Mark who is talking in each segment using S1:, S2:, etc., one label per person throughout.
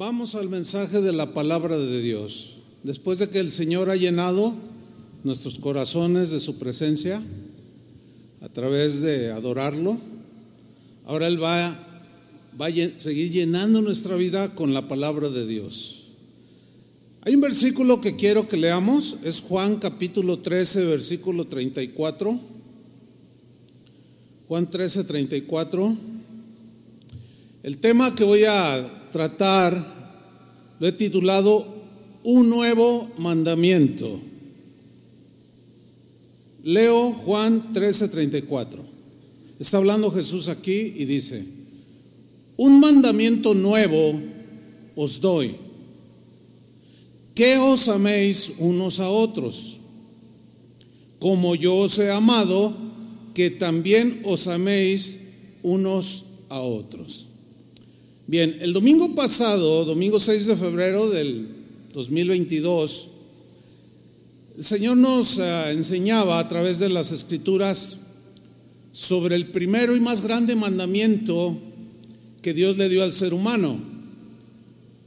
S1: Vamos al mensaje de la palabra de Dios. Después de que el Señor ha llenado nuestros corazones de su presencia a través de adorarlo, ahora Él va, a seguir llenando nuestra vida con la palabra de Dios. Hay un versículo que quiero que leamos, es Juan capítulo 13, versículo 34. Juan 13, 34. El tema que voy a tratar lo he titulado Un nuevo mandamiento. Leo Juan 13, 34. Está hablando Jesús aquí y dice, un mandamiento nuevo os doy que os améis unos a otros, como yo os he amado, que también os améis unos a otros. Bien, el domingo pasado, domingo 6 de febrero del 2022, el Señor nos uh, enseñaba a través de las escrituras sobre el primero y más grande mandamiento que Dios le dio al ser humano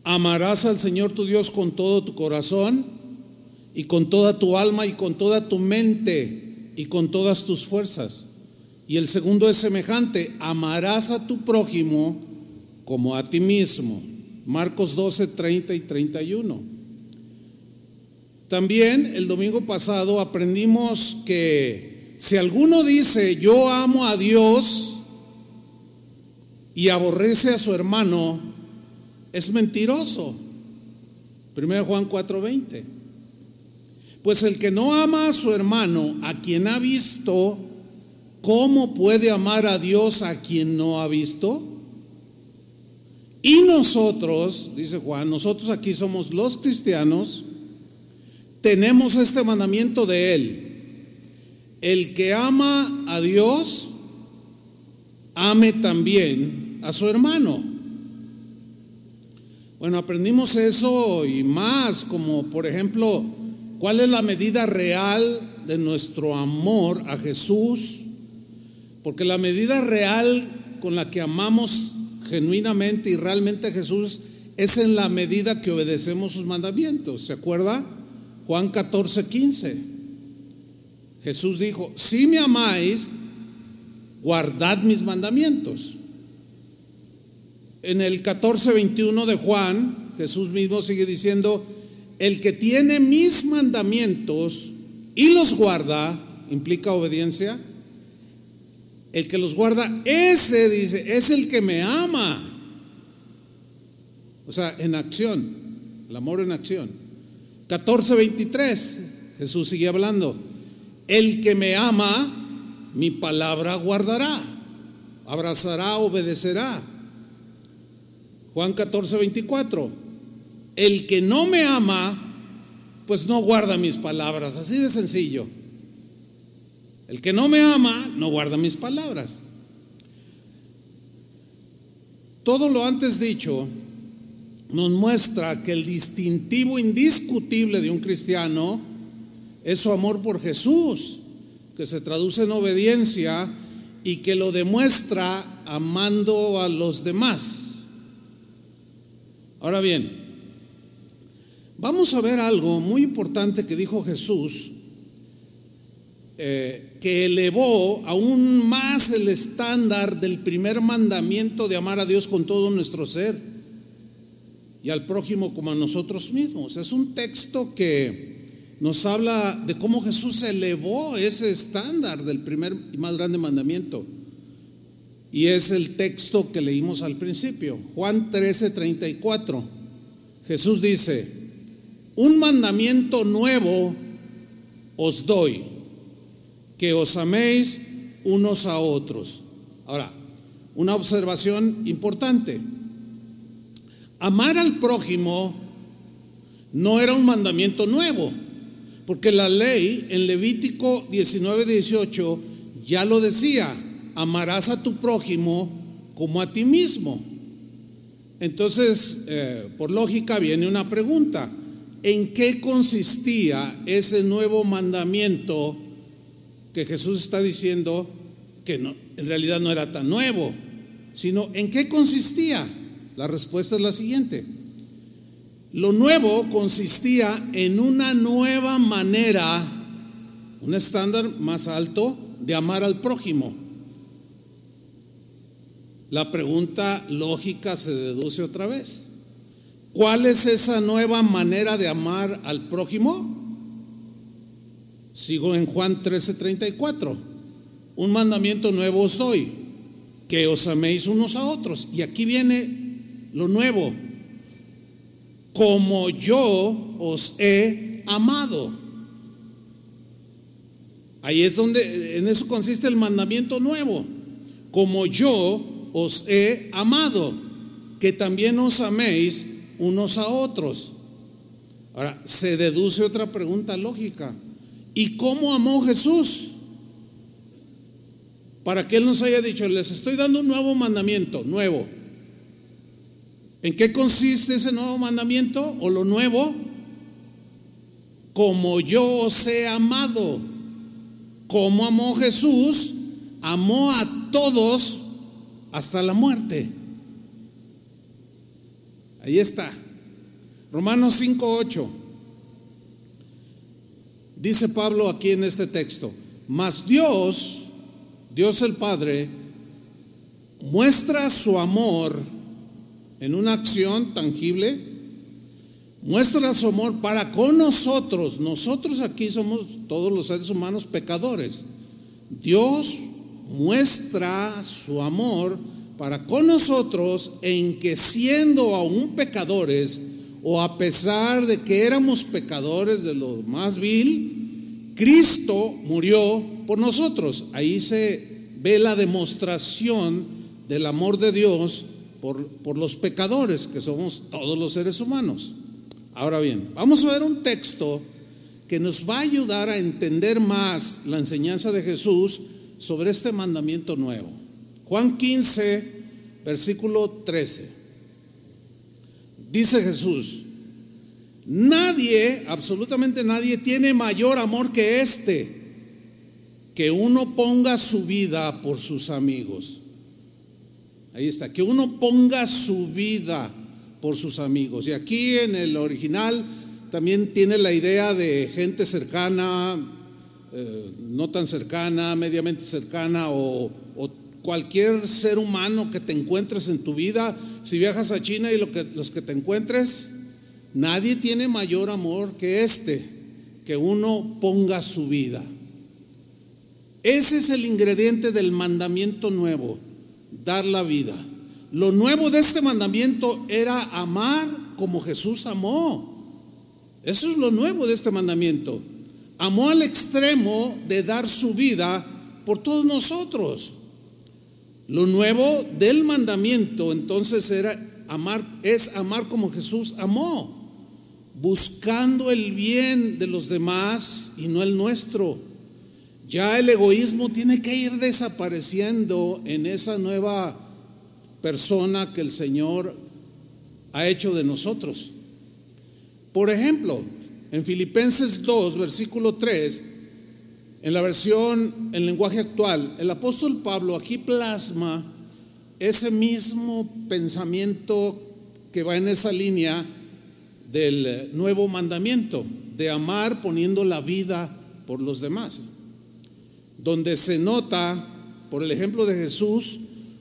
S1: Amarás al Señor tu Dios con todo tu corazón y con toda tu alma y con toda tu mente y con todas tus fuerzas. Y el segundo es semejante, amarás a tu prójimo como a ti mismo. Marcos 12, 30 y 31. También el domingo pasado aprendimos que si alguno dice yo amo a Dios y aborrece a su hermano, es mentiroso. 1 Juan 4:20. Pues el que no ama a su hermano, a quien ha visto, ¿cómo puede amar a Dios a quien no ha visto? Y nosotros, dice Juan, nosotros aquí somos los cristianos, tenemos este mandamiento de Él. El que ama a Dios, ame también a su hermano. Bueno, aprendimos eso y más, como por ejemplo, ¿cuál es la medida real de nuestro amor a Jesús? Porque la medida real con la que amamos genuinamente y realmente Jesús es en la medida que obedecemos sus mandamientos. ¿Se acuerda? Juan 14, 15. Jesús dijo, si me amáis, guardad mis mandamientos. En el 14:21 de Juan, Jesús mismo sigue diciendo, el que tiene mis mandamientos y los guarda, implica obediencia. El que los guarda, ese dice, es el que me ama. O sea, en acción, el amor en acción. 14:23, Jesús sigue hablando, el que me ama, mi palabra guardará, abrazará, obedecerá. Juan 14, 24. El que no me ama, pues no guarda mis palabras. Así de sencillo. El que no me ama, no guarda mis palabras. Todo lo antes dicho nos muestra que el distintivo indiscutible de un cristiano es su amor por Jesús, que se traduce en obediencia y que lo demuestra amando a los demás. Ahora bien, vamos a ver algo muy importante que dijo Jesús, eh, que elevó aún más el estándar del primer mandamiento de amar a Dios con todo nuestro ser y al prójimo como a nosotros mismos. Es un texto que nos habla de cómo Jesús elevó ese estándar del primer y más grande mandamiento. Y es el texto que leímos al principio, Juan 13, 34. Jesús dice, un mandamiento nuevo os doy, que os améis unos a otros. Ahora, una observación importante. Amar al prójimo no era un mandamiento nuevo, porque la ley en Levítico 19, 18 ya lo decía amarás a tu prójimo como a ti mismo. Entonces, eh, por lógica viene una pregunta. ¿En qué consistía ese nuevo mandamiento que Jesús está diciendo que no, en realidad no era tan nuevo, sino en qué consistía? La respuesta es la siguiente. Lo nuevo consistía en una nueva manera, un estándar más alto de amar al prójimo. La pregunta lógica se deduce otra vez. ¿Cuál es esa nueva manera de amar al prójimo? Sigo en Juan 13:34. Un mandamiento nuevo os doy, que os améis unos a otros. Y aquí viene lo nuevo. Como yo os he amado. Ahí es donde, en eso consiste el mandamiento nuevo. Como yo os he amado, que también os améis unos a otros. Ahora, se deduce otra pregunta lógica. ¿Y cómo amó Jesús? Para que Él nos haya dicho, les estoy dando un nuevo mandamiento, nuevo. ¿En qué consiste ese nuevo mandamiento o lo nuevo? Como yo os he amado. Como amó Jesús, amó a todos hasta la muerte. Ahí está. Romanos 5:8. Dice Pablo aquí en este texto, mas Dios, Dios el Padre, muestra su amor en una acción tangible, muestra su amor para con nosotros. Nosotros aquí somos todos los seres humanos pecadores. Dios muestra su amor para con nosotros en que siendo aún pecadores, o a pesar de que éramos pecadores de lo más vil, Cristo murió por nosotros. Ahí se ve la demostración del amor de Dios por, por los pecadores, que somos todos los seres humanos. Ahora bien, vamos a ver un texto que nos va a ayudar a entender más la enseñanza de Jesús sobre este mandamiento nuevo. Juan 15, versículo 13. Dice Jesús, nadie, absolutamente nadie, tiene mayor amor que este, que uno ponga su vida por sus amigos. Ahí está, que uno ponga su vida por sus amigos. Y aquí en el original también tiene la idea de gente cercana, eh, no tan cercana, mediamente cercana o, cualquier ser humano que te encuentres en tu vida, si viajas a China y los que te encuentres, nadie tiene mayor amor que este, que uno ponga su vida. Ese es el ingrediente del mandamiento nuevo, dar la vida. Lo nuevo de este mandamiento era amar como Jesús amó. Eso es lo nuevo de este mandamiento amó al extremo de dar su vida por todos nosotros. Lo nuevo del mandamiento entonces era amar, es amar como Jesús amó, buscando el bien de los demás y no el nuestro. Ya el egoísmo tiene que ir desapareciendo en esa nueva persona que el Señor ha hecho de nosotros. Por ejemplo, en Filipenses 2, versículo 3, en la versión en lenguaje actual, el apóstol Pablo aquí plasma ese mismo pensamiento que va en esa línea del nuevo mandamiento, de amar poniendo la vida por los demás, donde se nota, por el ejemplo de Jesús,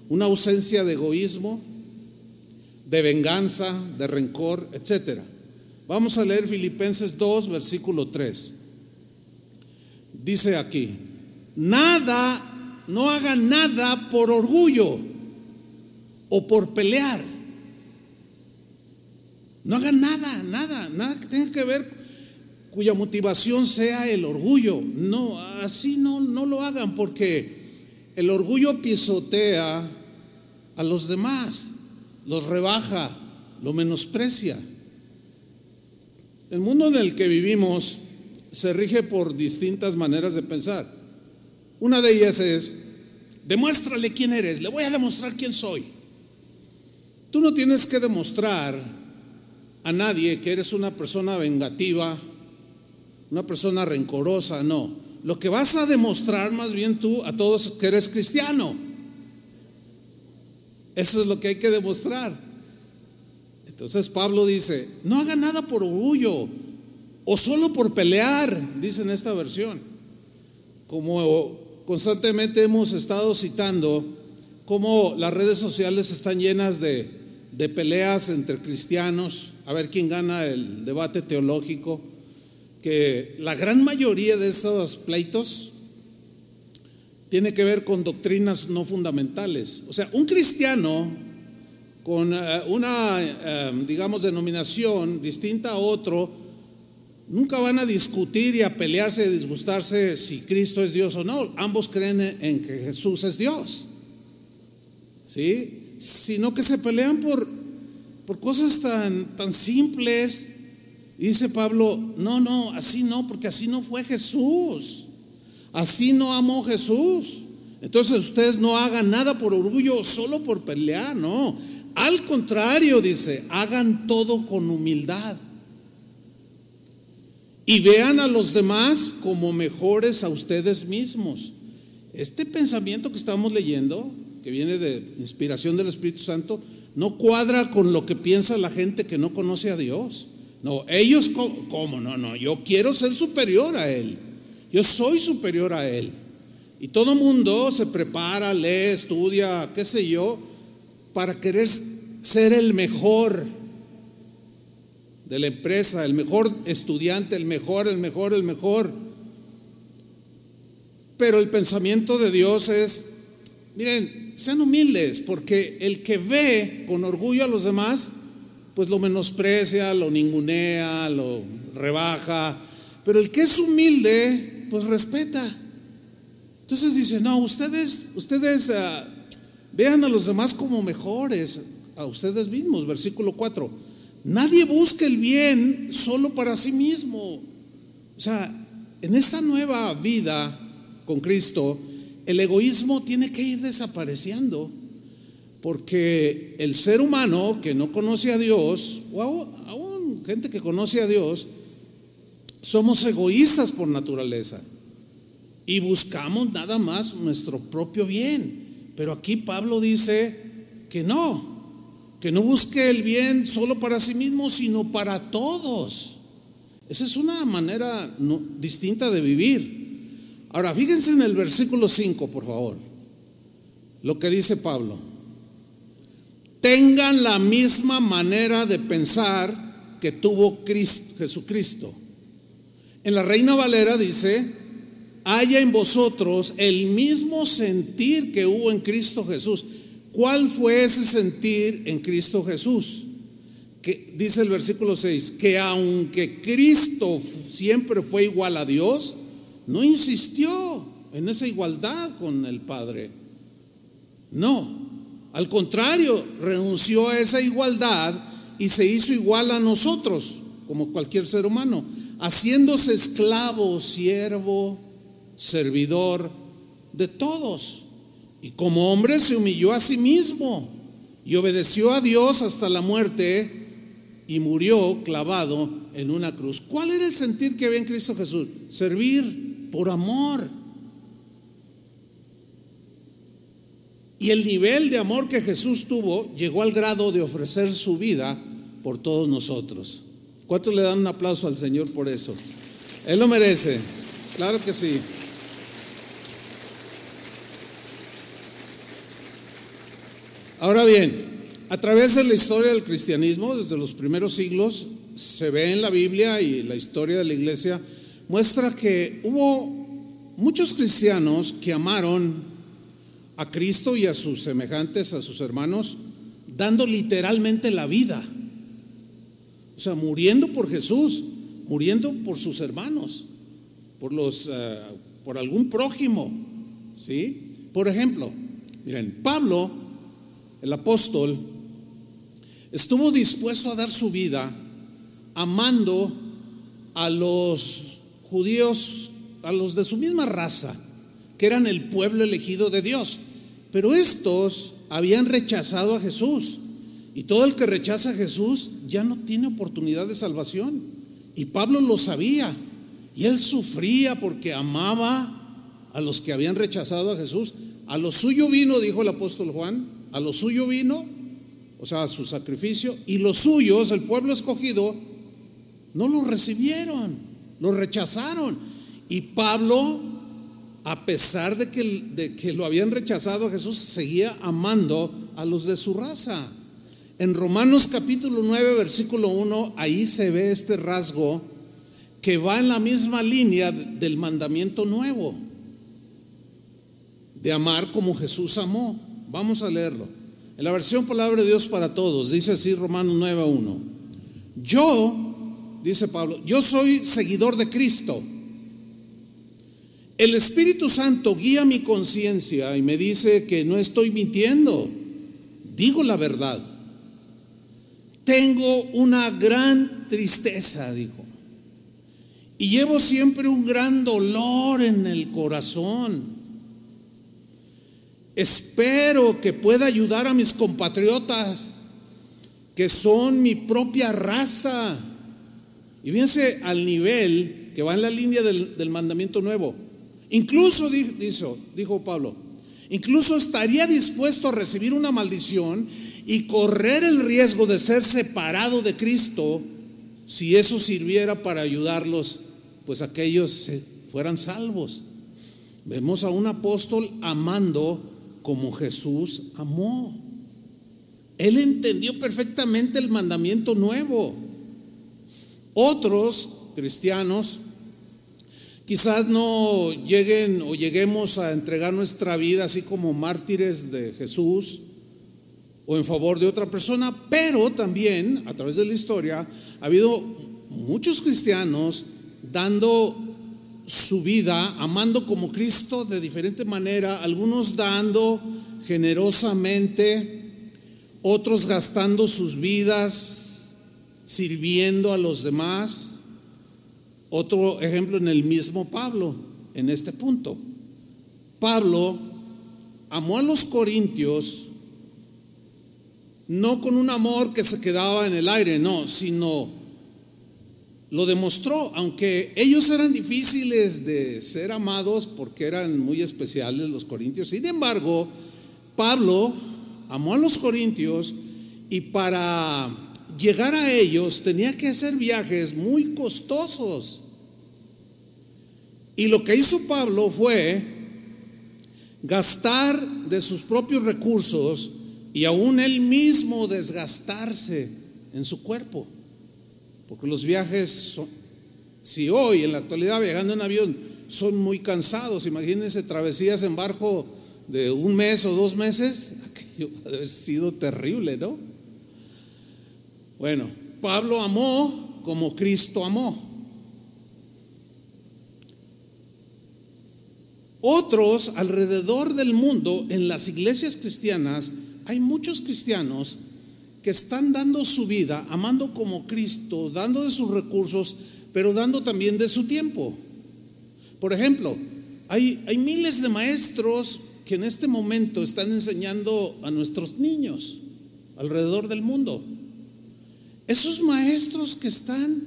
S1: una ausencia de egoísmo, de venganza, de rencor, etcétera. Vamos a leer Filipenses 2, versículo 3. Dice aquí, nada, no hagan nada por orgullo o por pelear. No hagan nada, nada, nada que tenga que ver cuya motivación sea el orgullo. No, así no, no lo hagan porque el orgullo pisotea a los demás, los rebaja, lo menosprecia. El mundo en el que vivimos se rige por distintas maneras de pensar. Una de ellas es, demuéstrale quién eres, le voy a demostrar quién soy. Tú no tienes que demostrar a nadie que eres una persona vengativa, una persona rencorosa, no. Lo que vas a demostrar más bien tú a todos es que eres cristiano. Eso es lo que hay que demostrar. Entonces Pablo dice, no haga nada por orgullo o solo por pelear, dice en esta versión. Como constantemente hemos estado citando, cómo las redes sociales están llenas de, de peleas entre cristianos, a ver quién gana el debate teológico, que la gran mayoría de esos pleitos tiene que ver con doctrinas no fundamentales. O sea, un cristiano con eh, una, eh, digamos, denominación distinta a otro, nunca van a discutir y a pelearse y a disgustarse si Cristo es Dios o no. Ambos creen en que Jesús es Dios. ¿Sí? Sino que se pelean por, por cosas tan, tan simples. Dice Pablo, no, no, así no, porque así no fue Jesús. Así no amó Jesús. Entonces ustedes no hagan nada por orgullo, solo por pelear, no. Al contrario, dice, hagan todo con humildad. Y vean a los demás como mejores a ustedes mismos. Este pensamiento que estamos leyendo, que viene de inspiración del Espíritu Santo, no cuadra con lo que piensa la gente que no conoce a Dios. No, ellos, ¿cómo? No, no, yo quiero ser superior a Él. Yo soy superior a Él. Y todo mundo se prepara, lee, estudia, qué sé yo, para querer ser el mejor de la empresa, el mejor estudiante, el mejor, el mejor, el mejor. Pero el pensamiento de Dios es, miren, sean humildes, porque el que ve con orgullo a los demás, pues lo menosprecia, lo ningunea, lo rebaja. Pero el que es humilde, pues respeta. Entonces dice, no, ustedes, ustedes uh, vean a los demás como mejores, a ustedes mismos, versículo 4. Nadie busca el bien solo para sí mismo. O sea, en esta nueva vida con Cristo, el egoísmo tiene que ir desapareciendo, porque el ser humano que no conoce a Dios, o aún, gente que conoce a Dios, somos egoístas por naturaleza y buscamos nada más nuestro propio bien. Pero aquí Pablo dice que no, que no busque el bien solo para sí mismo, sino para todos. Esa es una manera distinta de vivir. Ahora, fíjense en el versículo 5, por favor, lo que dice Pablo. Tengan la misma manera de pensar que tuvo Jesucristo. En la Reina Valera dice, haya en vosotros el mismo sentir que hubo en Cristo Jesús. ¿Cuál fue ese sentir en Cristo Jesús? Que dice el versículo 6, que aunque Cristo siempre fue igual a Dios, no insistió en esa igualdad con el Padre. No, al contrario, renunció a esa igualdad y se hizo igual a nosotros, como cualquier ser humano, haciéndose esclavo, siervo, servidor de todos. Y como hombre se humilló a sí mismo y obedeció a Dios hasta la muerte y murió clavado en una cruz. ¿Cuál era el sentir que había en Cristo Jesús? Servir por amor. Y el nivel de amor que Jesús tuvo llegó al grado de ofrecer su vida por todos nosotros. ¿Cuántos le dan un aplauso al Señor por eso? Él lo merece. Claro que sí. Ahora bien, a través de la historia del cristianismo, desde los primeros siglos, se ve en la Biblia y la historia de la iglesia, muestra que hubo muchos cristianos que amaron a Cristo y a sus semejantes, a sus hermanos, dando literalmente la vida. O sea, muriendo por Jesús, muriendo por sus hermanos, por los eh, por algún prójimo, ¿sí? Por ejemplo, miren, Pablo el apóstol, estuvo dispuesto a dar su vida amando a los judíos, a los de su misma raza, que eran el pueblo elegido de Dios. Pero estos habían rechazado a Jesús. Y todo el que rechaza a Jesús ya no tiene oportunidad de salvación. Y Pablo lo sabía. Y él sufría porque amaba a los que habían rechazado a Jesús. A lo suyo vino, dijo el apóstol Juan, a lo suyo vino, o sea, su sacrificio, y los suyos, el pueblo escogido, no lo recibieron, lo rechazaron. Y Pablo, a pesar de que, de que lo habían rechazado a Jesús, seguía amando a los de su raza. En Romanos capítulo 9, versículo 1, ahí se ve este rasgo que va en la misma línea del mandamiento nuevo, de amar como Jesús amó. Vamos a leerlo. En la versión Palabra de Dios para Todos, dice así Romanos 9, 1. Yo, dice Pablo, yo soy seguidor de Cristo. El Espíritu Santo guía mi conciencia y me dice que no estoy mintiendo, digo la verdad. Tengo una gran tristeza, dijo. Y llevo siempre un gran dolor en el corazón. Espero que pueda ayudar a mis compatriotas, que son mi propia raza. Y fíjense al nivel que va en la línea del, del mandamiento nuevo. Incluso, dijo, dijo Pablo, incluso estaría dispuesto a recibir una maldición y correr el riesgo de ser separado de Cristo si eso sirviera para ayudarlos, pues aquellos fueran salvos. Vemos a un apóstol amando como Jesús amó. Él entendió perfectamente el mandamiento nuevo. Otros cristianos quizás no lleguen o lleguemos a entregar nuestra vida así como mártires de Jesús o en favor de otra persona, pero también a través de la historia ha habido muchos cristianos dando su vida, amando como Cristo de diferente manera, algunos dando generosamente, otros gastando sus vidas, sirviendo a los demás. Otro ejemplo en el mismo Pablo, en este punto. Pablo amó a los corintios no con un amor que se quedaba en el aire, no, sino lo demostró, aunque ellos eran difíciles de ser amados porque eran muy especiales los corintios. Sin embargo, Pablo amó a los corintios y para llegar a ellos tenía que hacer viajes muy costosos. Y lo que hizo Pablo fue gastar de sus propios recursos y aún él mismo desgastarse en su cuerpo. Porque los viajes si hoy en la actualidad viajando en avión son muy cansados, imagínense travesías en barco de un mes o dos meses, aquello ha haber sido terrible, ¿no? Bueno, Pablo amó como Cristo amó. Otros alrededor del mundo, en las iglesias cristianas, hay muchos cristianos que están dando su vida, amando como Cristo, dando de sus recursos, pero dando también de su tiempo. Por ejemplo, hay, hay miles de maestros que en este momento están enseñando a nuestros niños alrededor del mundo. Esos maestros que están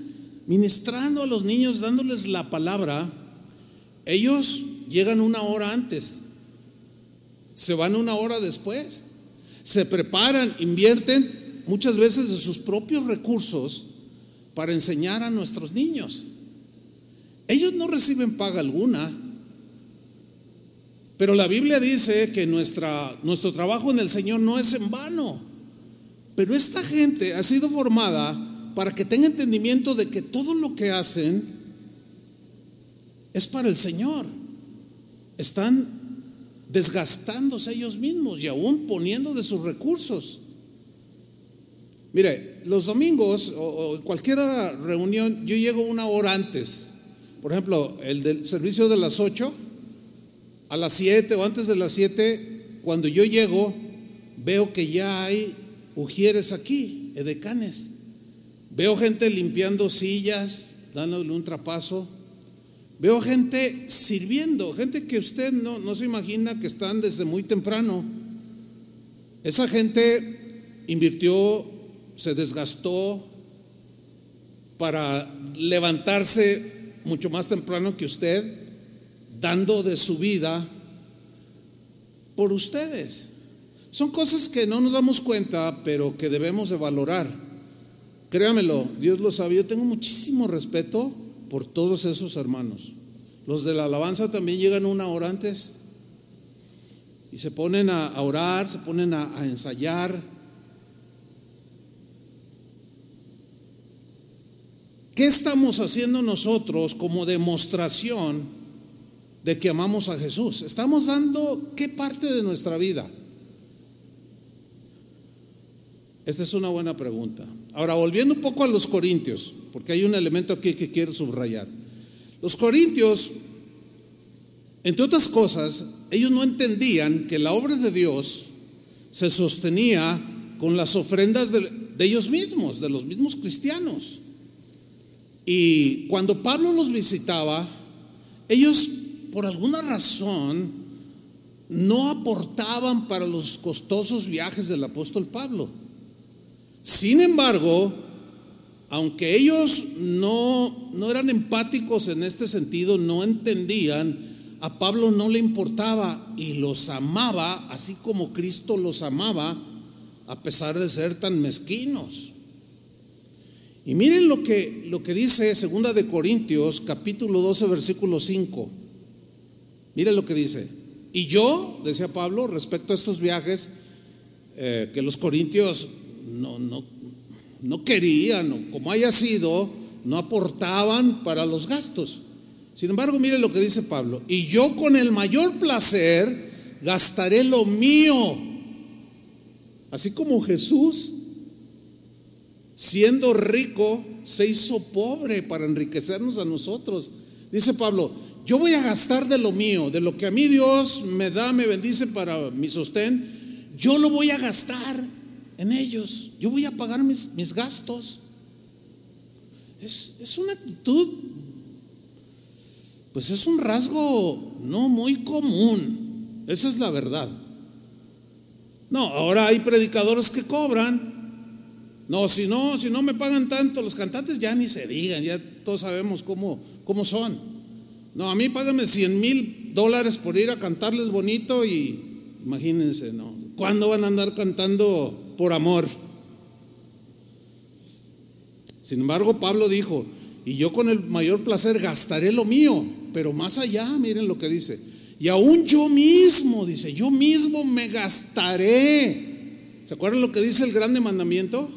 S1: ministrando a los niños, dándoles la palabra, ellos llegan una hora antes, se van una hora después se preparan, invierten muchas veces de sus propios recursos para enseñar a nuestros niños. Ellos no reciben paga alguna, pero la Biblia dice que nuestra, nuestro trabajo en el Señor no es en vano. Pero esta gente ha sido formada para que tenga entendimiento de que todo lo que hacen es para el Señor. Están desgastándose ellos mismos y aún poniendo de sus recursos. Mire, los domingos o, cualquier reunión, yo llego una hora antes. Por ejemplo, el del servicio de las 8 a las 7 o antes de las 7, cuando yo llego, veo que ya hay ujieres aquí, edecanes. Veo gente limpiando sillas, dándole un trapazo. Veo gente sirviendo, gente que usted no, no se imagina que están desde muy temprano. Esa gente invirtió, se desgastó para levantarse mucho más temprano que usted, dando de su vida por ustedes. Son cosas que no nos damos cuenta, pero que debemos de valorar. Créamelo, Dios lo sabe. Yo tengo muchísimo respeto por todos esos hermanos. Los de la alabanza también llegan una hora antes y se ponen a, orar, se ponen a, a ensayar. ¿Qué estamos haciendo nosotros como demostración de que amamos a Jesús? ¿Estamos dando qué parte de nuestra vida? Esta es una buena pregunta. Ahora, volviendo un poco a los corintios, porque hay un elemento aquí que quiero subrayar. Los corintios, entre otras cosas, ellos no entendían que la obra de Dios se sostenía con las ofrendas de, de ellos mismos, de los mismos cristianos. Y cuando Pablo los visitaba, ellos por alguna razón no aportaban para los costosos viajes del apóstol Pablo. Sin embargo, aunque ellos no, no eran empáticos en este sentido, no entendían, a Pablo no le importaba y los amaba, así como Cristo los amaba, a pesar de ser tan mezquinos. Y miren lo que, lo que dice Segunda de Corintios, capítulo 12, versículo 5. Miren lo que dice. Y yo, decía Pablo, respecto a estos viajes, eh, que los corintios no, no, no querían, o como haya sido, no aportaban para los gastos. Sin embargo, mire lo que dice Pablo, y yo con el mayor placer gastaré lo mío, así como Jesús, siendo rico, se hizo pobre para enriquecernos a nosotros. Dice Pablo, yo voy a gastar de lo mío, de lo que a mí Dios me da, me bendice para mi sostén, yo lo voy a gastar en ellos. Yo voy a pagar mis, mis gastos. Es, es, una actitud, pues es un rasgo no muy común. Esa es la verdad. No, ahora hay predicadores que cobran. No, si no, si no me pagan tanto, los cantantes ya ni se digan, ya todos sabemos cómo, cómo son. No, a mí págame 100 mil dólares por ir a cantarles bonito y imagínense, ¿no? ¿Cuándo van a andar cantando por amor. Sin embargo, Pablo dijo, y yo con el mayor placer gastaré lo mío, pero más allá, miren lo que dice, y aún yo mismo, dice, yo mismo me gastaré. ¿Se acuerdan lo que dice el grande mandamiento?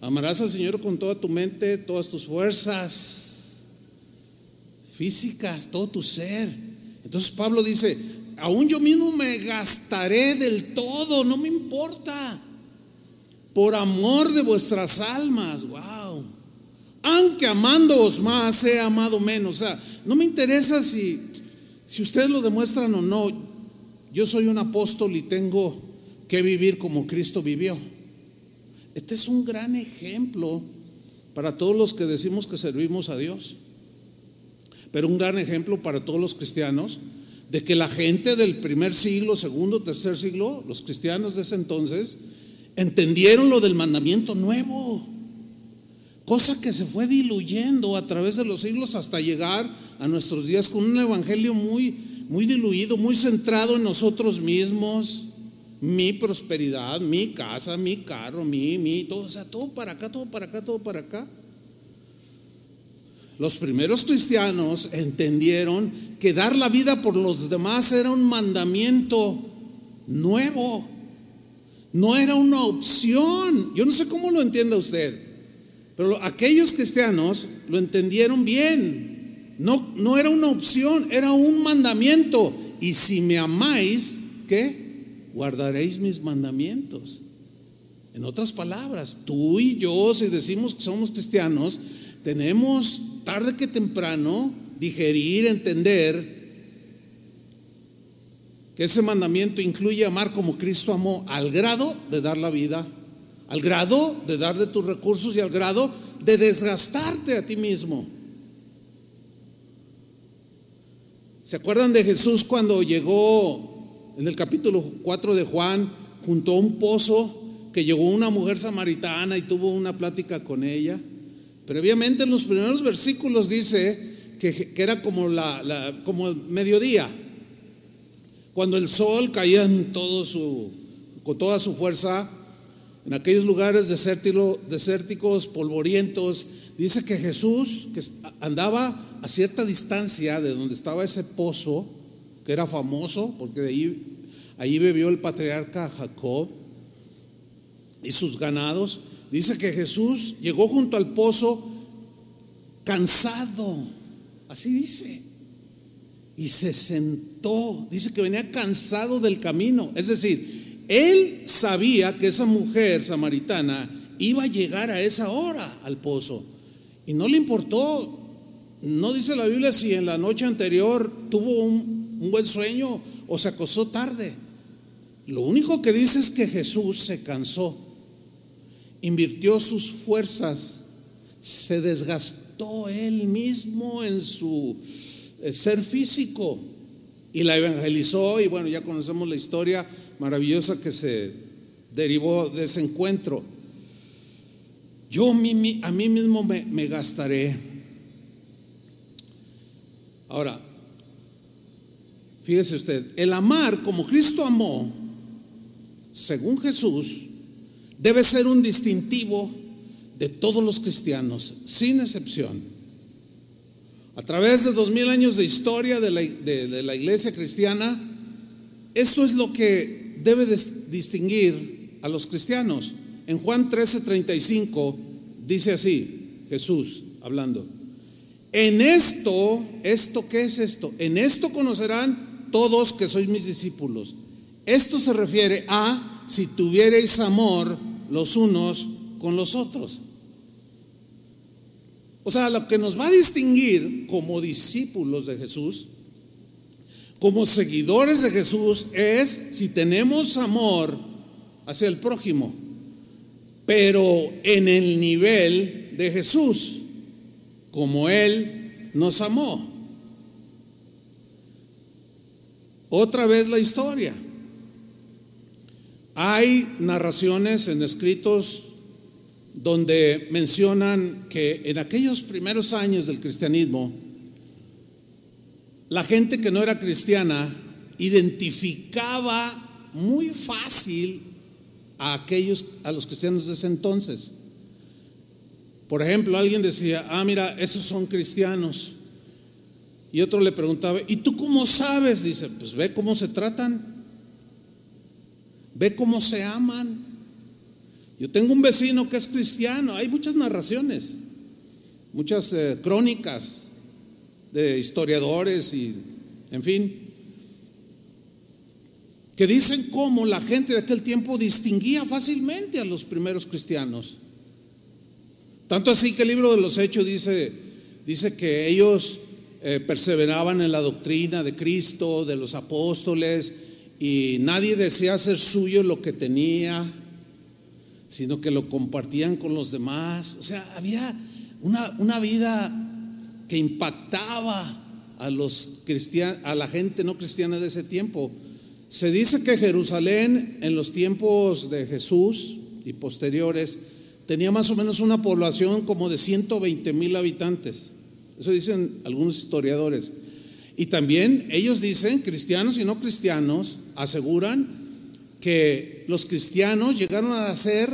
S1: Amarás al Señor con toda tu mente, todas tus fuerzas físicas, todo tu ser. Entonces Pablo dice, aún yo mismo me gastaré del todo, no me importa por amor de vuestras almas. Wow. Aunque amándoos más, he amado menos. O sea, no me interesa si, si ustedes lo demuestran o no. Yo soy un apóstol y tengo que vivir como Cristo vivió. Este es un gran ejemplo para todos los que decimos que servimos a Dios. Pero un gran ejemplo para todos los cristianos de que la gente del primer siglo, segundo, tercer siglo, los cristianos de ese entonces, entendieron lo del mandamiento nuevo, cosa que se fue diluyendo a través de los siglos hasta llegar a nuestros días con un evangelio muy, muy diluido, muy centrado en nosotros mismos, mi prosperidad, mi casa, mi carro, mi, mi, todo, o sea, todo para acá, todo para acá, todo para acá. Los primeros cristianos entendieron que dar la vida por los demás era un mandamiento nuevo. No era una opción. Yo no sé cómo lo entienda usted, pero aquellos cristianos lo entendieron bien. No, no era una opción, era un mandamiento. Y si me amáis, ¿qué? Guardaréis mis mandamientos. En otras palabras, tú y yo, si decimos que somos cristianos, tenemos tarde que temprano digerir, entender que ese mandamiento incluye amar como Cristo amó al grado de dar la vida, al grado de dar de tus recursos y al grado de desgastarte a ti mismo. ¿Se acuerdan de Jesús cuando llegó en el capítulo 4 de Juan junto a un pozo que llegó una mujer samaritana y tuvo una plática con ella? Previamente en los primeros versículos dice que, era como, la, como el mediodía cuando el sol caía en todo su, con toda su fuerza en aquellos lugares desérticos, polvorientos. Dice que Jesús que andaba a cierta distancia de donde estaba ese pozo, era famoso, porque de ahí, ahí bebió el patriarca Jacob y sus ganados. Dice que Jesús llegó junto al pozo cansado, así dice, y se sentó. Dice que venía cansado del camino. Es decir, él sabía que esa mujer samaritana iba a llegar a esa hora al pozo y no le importó. No dice la Biblia si en la noche anterior tuvo un, un buen sueño o se acostó tarde. Lo único que dice es que Jesús se cansó invirtió sus fuerzas, se desgastó él mismo en su eh, ser físico y la evangelizó y bueno, ya conocemos la historia maravillosa que se derivó de ese encuentro. Yo a mí mismo me, me gastaré. Ahora, fíjese usted, el amar como Cristo amó, según Jesús, debe ser un distintivo de todos los cristianos, sin excepción. A través de dos mil años de historia de la, iglesia cristiana, esto es lo que debe distinguir a los cristianos. En Juan 13:35 dice así, Jesús hablando, en esto, ¿esto qué es esto? En esto conocerán todos que sois mis discípulos. Esto se refiere a si tuviereis amor los unos con los otros. O sea, lo que nos va a distinguir como discípulos de Jesús, como seguidores de Jesús, es si tenemos amor hacia el prójimo, pero en el nivel de Jesús, como Él nos amó. Otra vez la historia. Hay narraciones en escritos donde mencionan que en aquellos primeros años del cristianismo, la gente que no era cristiana identificaba muy fácil a aquellos, a los cristianos de ese entonces. Por ejemplo, alguien decía, ah, mira, esos son cristianos. Y otro le preguntaba, ¿y tú cómo sabes? Dice, pues ve cómo se tratan. Ve cómo se aman. Yo tengo un vecino que es cristiano. Hay muchas narraciones, muchas eh, crónicas de historiadores y, en fin, que dicen cómo la gente de aquel tiempo distinguía fácilmente a los primeros cristianos. Tanto así que el libro de los Hechos dice, dice que ellos eh, perseveraban en la doctrina de Cristo, de los apóstoles, y nadie decía hacer suyo lo que tenía, sino que lo compartían con los demás. O sea, había una, una vida que impactaba a, los cristianos, a la gente no cristiana de ese tiempo. Se dice que Jerusalén en los tiempos de Jesús y posteriores tenía más o menos una población como de 120 mil habitantes. Eso dicen algunos historiadores. Y también ellos dicen, cristianos y no cristianos, aseguran que los cristianos llegaron a ser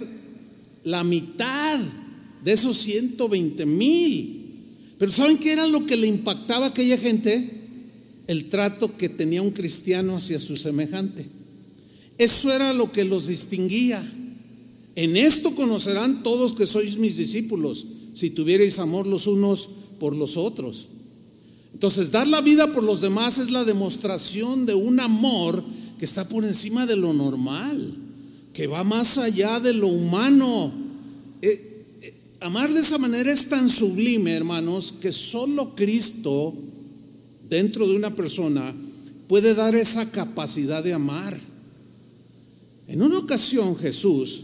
S1: la mitad de esos 120 mil. Pero ¿saben qué era lo que le impactaba a aquella gente? El trato que tenía un cristiano hacia su semejante. Eso era lo que los distinguía. En esto conocerán todos que sois mis discípulos, si tuvierais amor los unos por los otros. Entonces, dar la vida por los demás es la demostración de un amor que está por encima de lo normal, que va más allá de lo humano. Eh, eh, amar de esa manera es tan sublime, hermanos, que solo Cristo dentro de una persona puede dar esa capacidad de amar. En una ocasión Jesús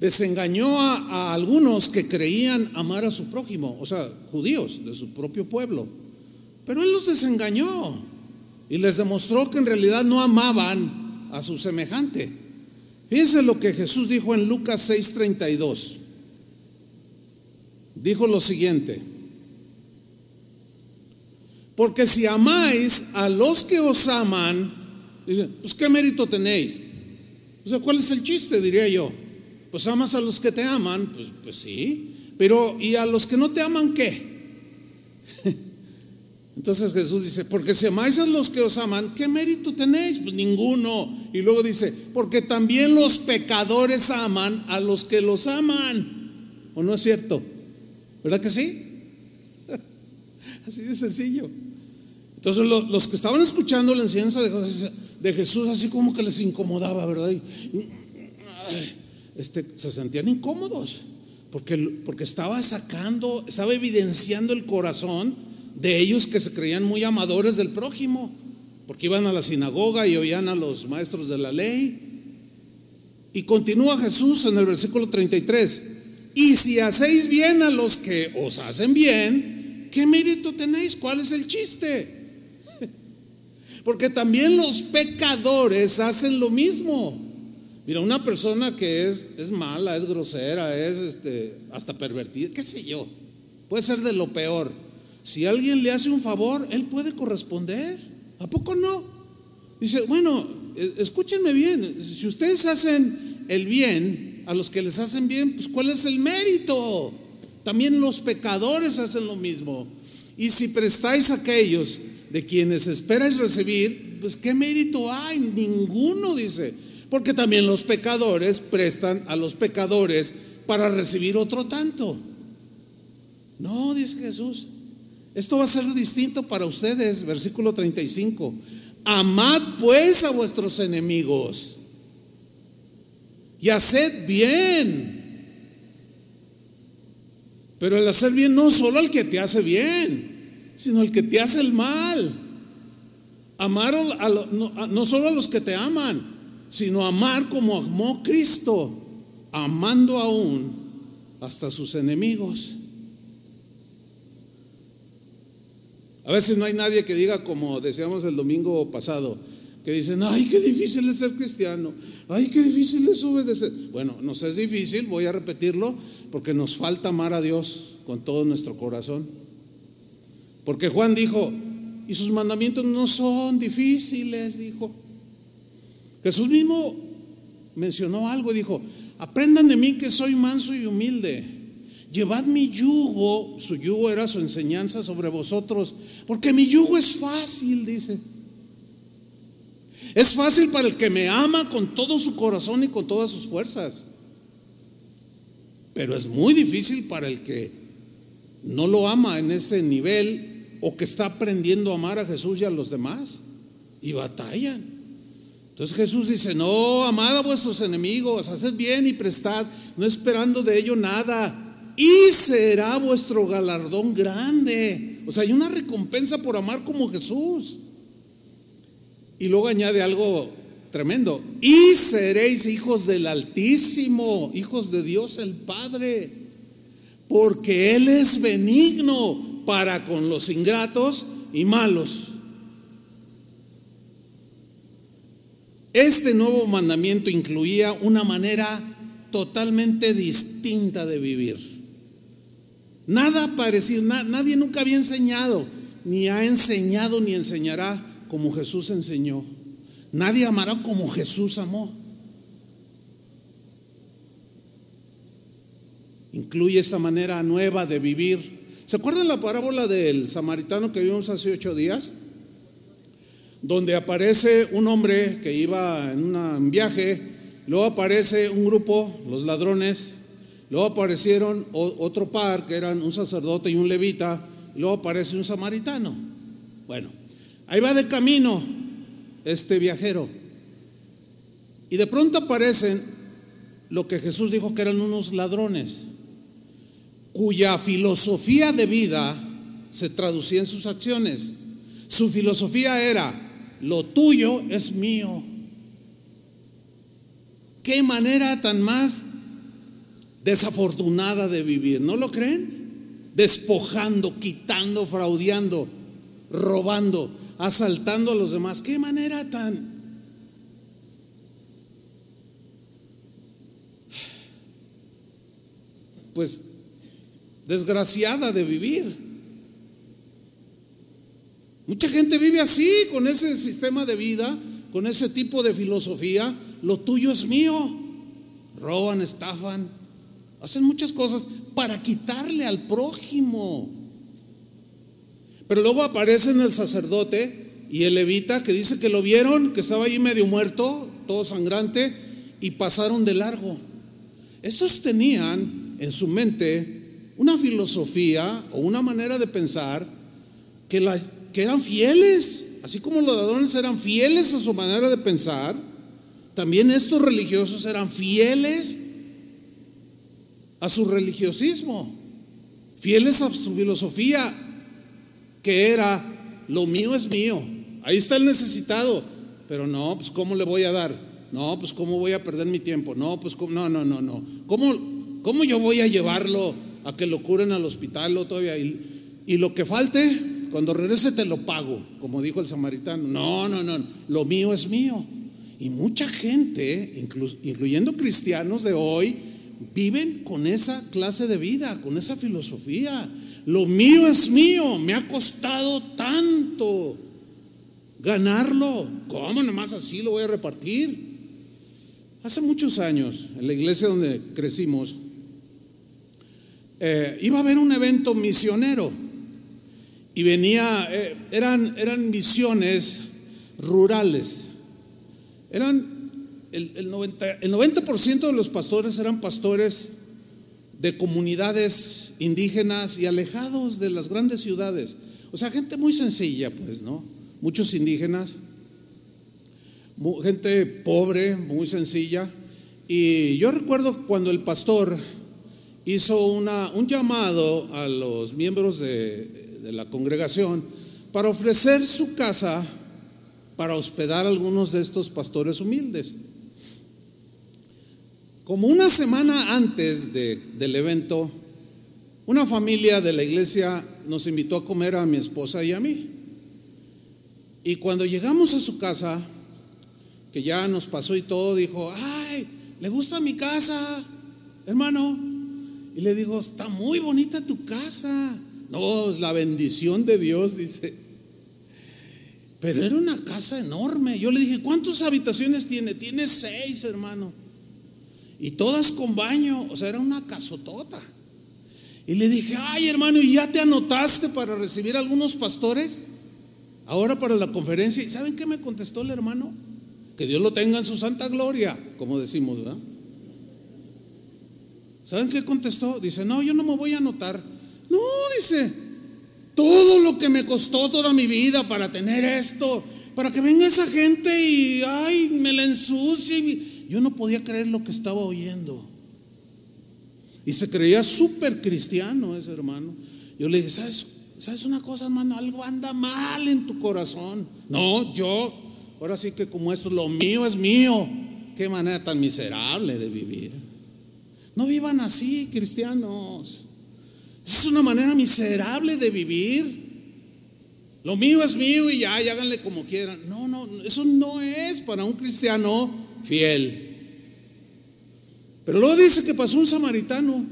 S1: desengañó a, algunos que creían amar a su prójimo, o sea, judíos de su propio pueblo. Pero él los desengañó y les demostró que en realidad no amaban a su semejante. Fíjense lo que Jesús dijo en Lucas 6:32. Dijo lo siguiente, porque si amáis a los que os aman, pues qué mérito tenéis. O sea, ¿cuál es el chiste? Diría yo. Pues amas a los que te aman, pues, pues sí. Pero, ¿y a los que no te aman qué? Entonces Jesús dice, porque si amáis a los que os aman, ¿qué mérito tenéis? Pues ninguno. Y luego dice, porque también los pecadores aman a los que los aman. ¿O no es cierto? ¿Verdad que sí? Así de sencillo. Entonces los que estaban escuchando la enseñanza de, Jesús, así como que les incomodaba, ¿verdad? Este, se sentían incómodos, porque, porque estaba sacando, estaba evidenciando el corazón de ellos que se creían muy amadores del prójimo, porque iban a la sinagoga y oían a los maestros de la ley. Y continúa Jesús en el versículo 33, y si hacéis bien a los que os hacen bien, ¿qué mérito tenéis? ¿Cuál es el chiste? Porque también los pecadores hacen lo mismo. Mira, una persona que es, es mala, es grosera, es este, hasta pervertida, qué sé yo, puede ser de lo peor. Si alguien le hace un favor, él puede corresponder. ¿A poco no? Dice, bueno, e, escúchenme bien, si ustedes hacen el bien a los que les hacen bien, pues ¿cuál es el mérito? También los pecadores hacen lo mismo. Y si prestáis a aquellos de quienes esperáis recibir, pues ¿qué mérito hay? Ninguno, dice. Porque también los pecadores prestan a los pecadores para recibir otro tanto. No, dice Jesús. Esto va a ser distinto para ustedes, versículo 35. Amad pues a vuestros enemigos y haced bien. Pero el hacer bien no solo al que te hace bien, sino al que te hace el mal. Amar no, no solo a los que te aman, sino amar como amó Cristo, amando aún hasta sus enemigos. A veces no hay nadie que diga, como decíamos el domingo pasado, que dicen, ay, qué difícil es ser cristiano, ay, qué difícil es obedecer. Bueno, nos es difícil, voy a repetirlo, porque nos falta amar a Dios con todo nuestro corazón. Porque Juan dijo, y sus mandamientos no son difíciles, dijo. Jesús mismo mencionó algo, dijo, aprendan de mí que soy manso y humilde. Llevad mi yugo, su yugo era su enseñanza sobre vosotros, porque mi yugo es fácil, dice. Es fácil para el que me ama con todo su corazón y con todas sus fuerzas. Pero es muy difícil para el que no lo ama en ese nivel o que está aprendiendo a amar a Jesús y a los demás. Y batallan. Entonces Jesús dice, no, amad a vuestros enemigos, haced bien y prestad, no esperando de ello nada. Y será vuestro galardón grande. O sea, hay una recompensa por amar como Jesús. Y luego añade algo tremendo. Y seréis hijos del Altísimo, hijos de Dios el Padre. Porque Él es benigno para con los ingratos y malos. Este nuevo mandamiento incluía una manera totalmente distinta de vivir. Nada parecido, nadie nunca había enseñado, ni ha enseñado ni enseñará como Jesús enseñó. Nadie amará como Jesús amó. Incluye esta manera nueva de vivir. ¿Se acuerdan la parábola del samaritano que vimos hace ocho días? Donde aparece un hombre que iba en un viaje, luego aparece un grupo, los ladrones, luego aparecieron otro par que eran un sacerdote y un levita, luego aparece un samaritano. Bueno, Ahí va de camino este viajero. Y de pronto aparecen lo que Jesús dijo que eran unos ladrones, cuya filosofía de vida se traducía en sus acciones. Su filosofía era, lo tuyo es mío. Qué manera tan más desafortunada de vivir, ¿no lo creen? Despojando, quitando, fraudeando, robando asaltando a los demás. ¿Qué manera tan... pues desgraciada de vivir. Mucha gente vive así, con ese sistema de vida, con ese tipo de filosofía, lo tuyo es mío. Roban, estafan, hacen muchas cosas para quitarle al prójimo. Pero luego aparecen el sacerdote y el levita que dice que lo vieron, que estaba ahí medio muerto, todo sangrante, y pasaron de largo. Estos tenían en su mente una filosofía o una manera de pensar que, la, que eran fieles, así como los ladrones eran fieles a su manera de pensar, también estos religiosos eran fieles a su religiosismo, fieles a su filosofía, que era, lo mío es mío, ahí está el necesitado, pero no, pues ¿cómo le voy a dar? No, pues ¿cómo voy a perder mi tiempo? No, pues no, no, no, no. ¿Cómo, ¿Cómo yo voy a llevarlo a que lo curen al hospital o todavía? Y, y lo que falte, cuando regrese te lo pago, como dijo el samaritano. No, no, no, lo mío es mío. Y mucha gente, incluyendo cristianos de hoy, viven con esa clase de vida, con esa filosofía. Lo mío es mío, me ha costado tanto ganarlo. ¿Cómo nomás así lo voy a repartir? Hace muchos años, en la iglesia donde crecimos, eh, iba a haber un evento misionero y venía, eh, eran, eran misiones rurales. Eran el, 90%, el 90 de los pastores eran pastores de comunidades indígenas y alejados de las grandes ciudades. O sea, gente muy sencilla, pues, ¿no? Muchos indígenas, gente pobre, muy sencilla. Y yo recuerdo cuando el pastor hizo una, un llamado a los miembros de, de la congregación para ofrecer su casa para hospedar a algunos de estos pastores humildes. Como una semana antes del evento, una familia de la iglesia nos invitó a comer a mi esposa y a mí. Y cuando llegamos a su casa, que ya nos pasó y todo, dijo, ay, ¿le gusta mi casa, hermano? Y le digo, está muy bonita tu casa. No, la bendición de Dios, dice. Pero era una casa enorme. Yo le dije, ¿cuántas habitaciones tiene? Tiene seis, hermano. Y todas con baño. O sea, era una casotota. Y le dije, ay, hermano, ¿y ya te anotaste para recibir algunos pastores? Ahora para la conferencia. ¿Y saben qué me contestó el hermano? Que Dios lo tenga en su santa gloria, como decimos, ¿verdad? ¿Saben qué contestó? Dice, no, yo no me voy a anotar. No, dice, todo lo que me costó toda mi vida para tener esto, para que venga esa gente y, ay, me la ensucie. Yo no podía creer lo que estaba oyendo. Y se creía súper cristiano ese hermano. Yo le dije, ¿sabes, ¿sabes una cosa, hermano? Algo anda mal en tu corazón. No, yo, ahora sí que como esto, lo mío es mío. Qué manera tan miserable de vivir. No vivan así, cristianos. Es una manera miserable de vivir. Lo mío es mío y ya, y háganle como quieran. No, no, eso no es para un cristiano fiel. Pero luego dice que pasó un samaritano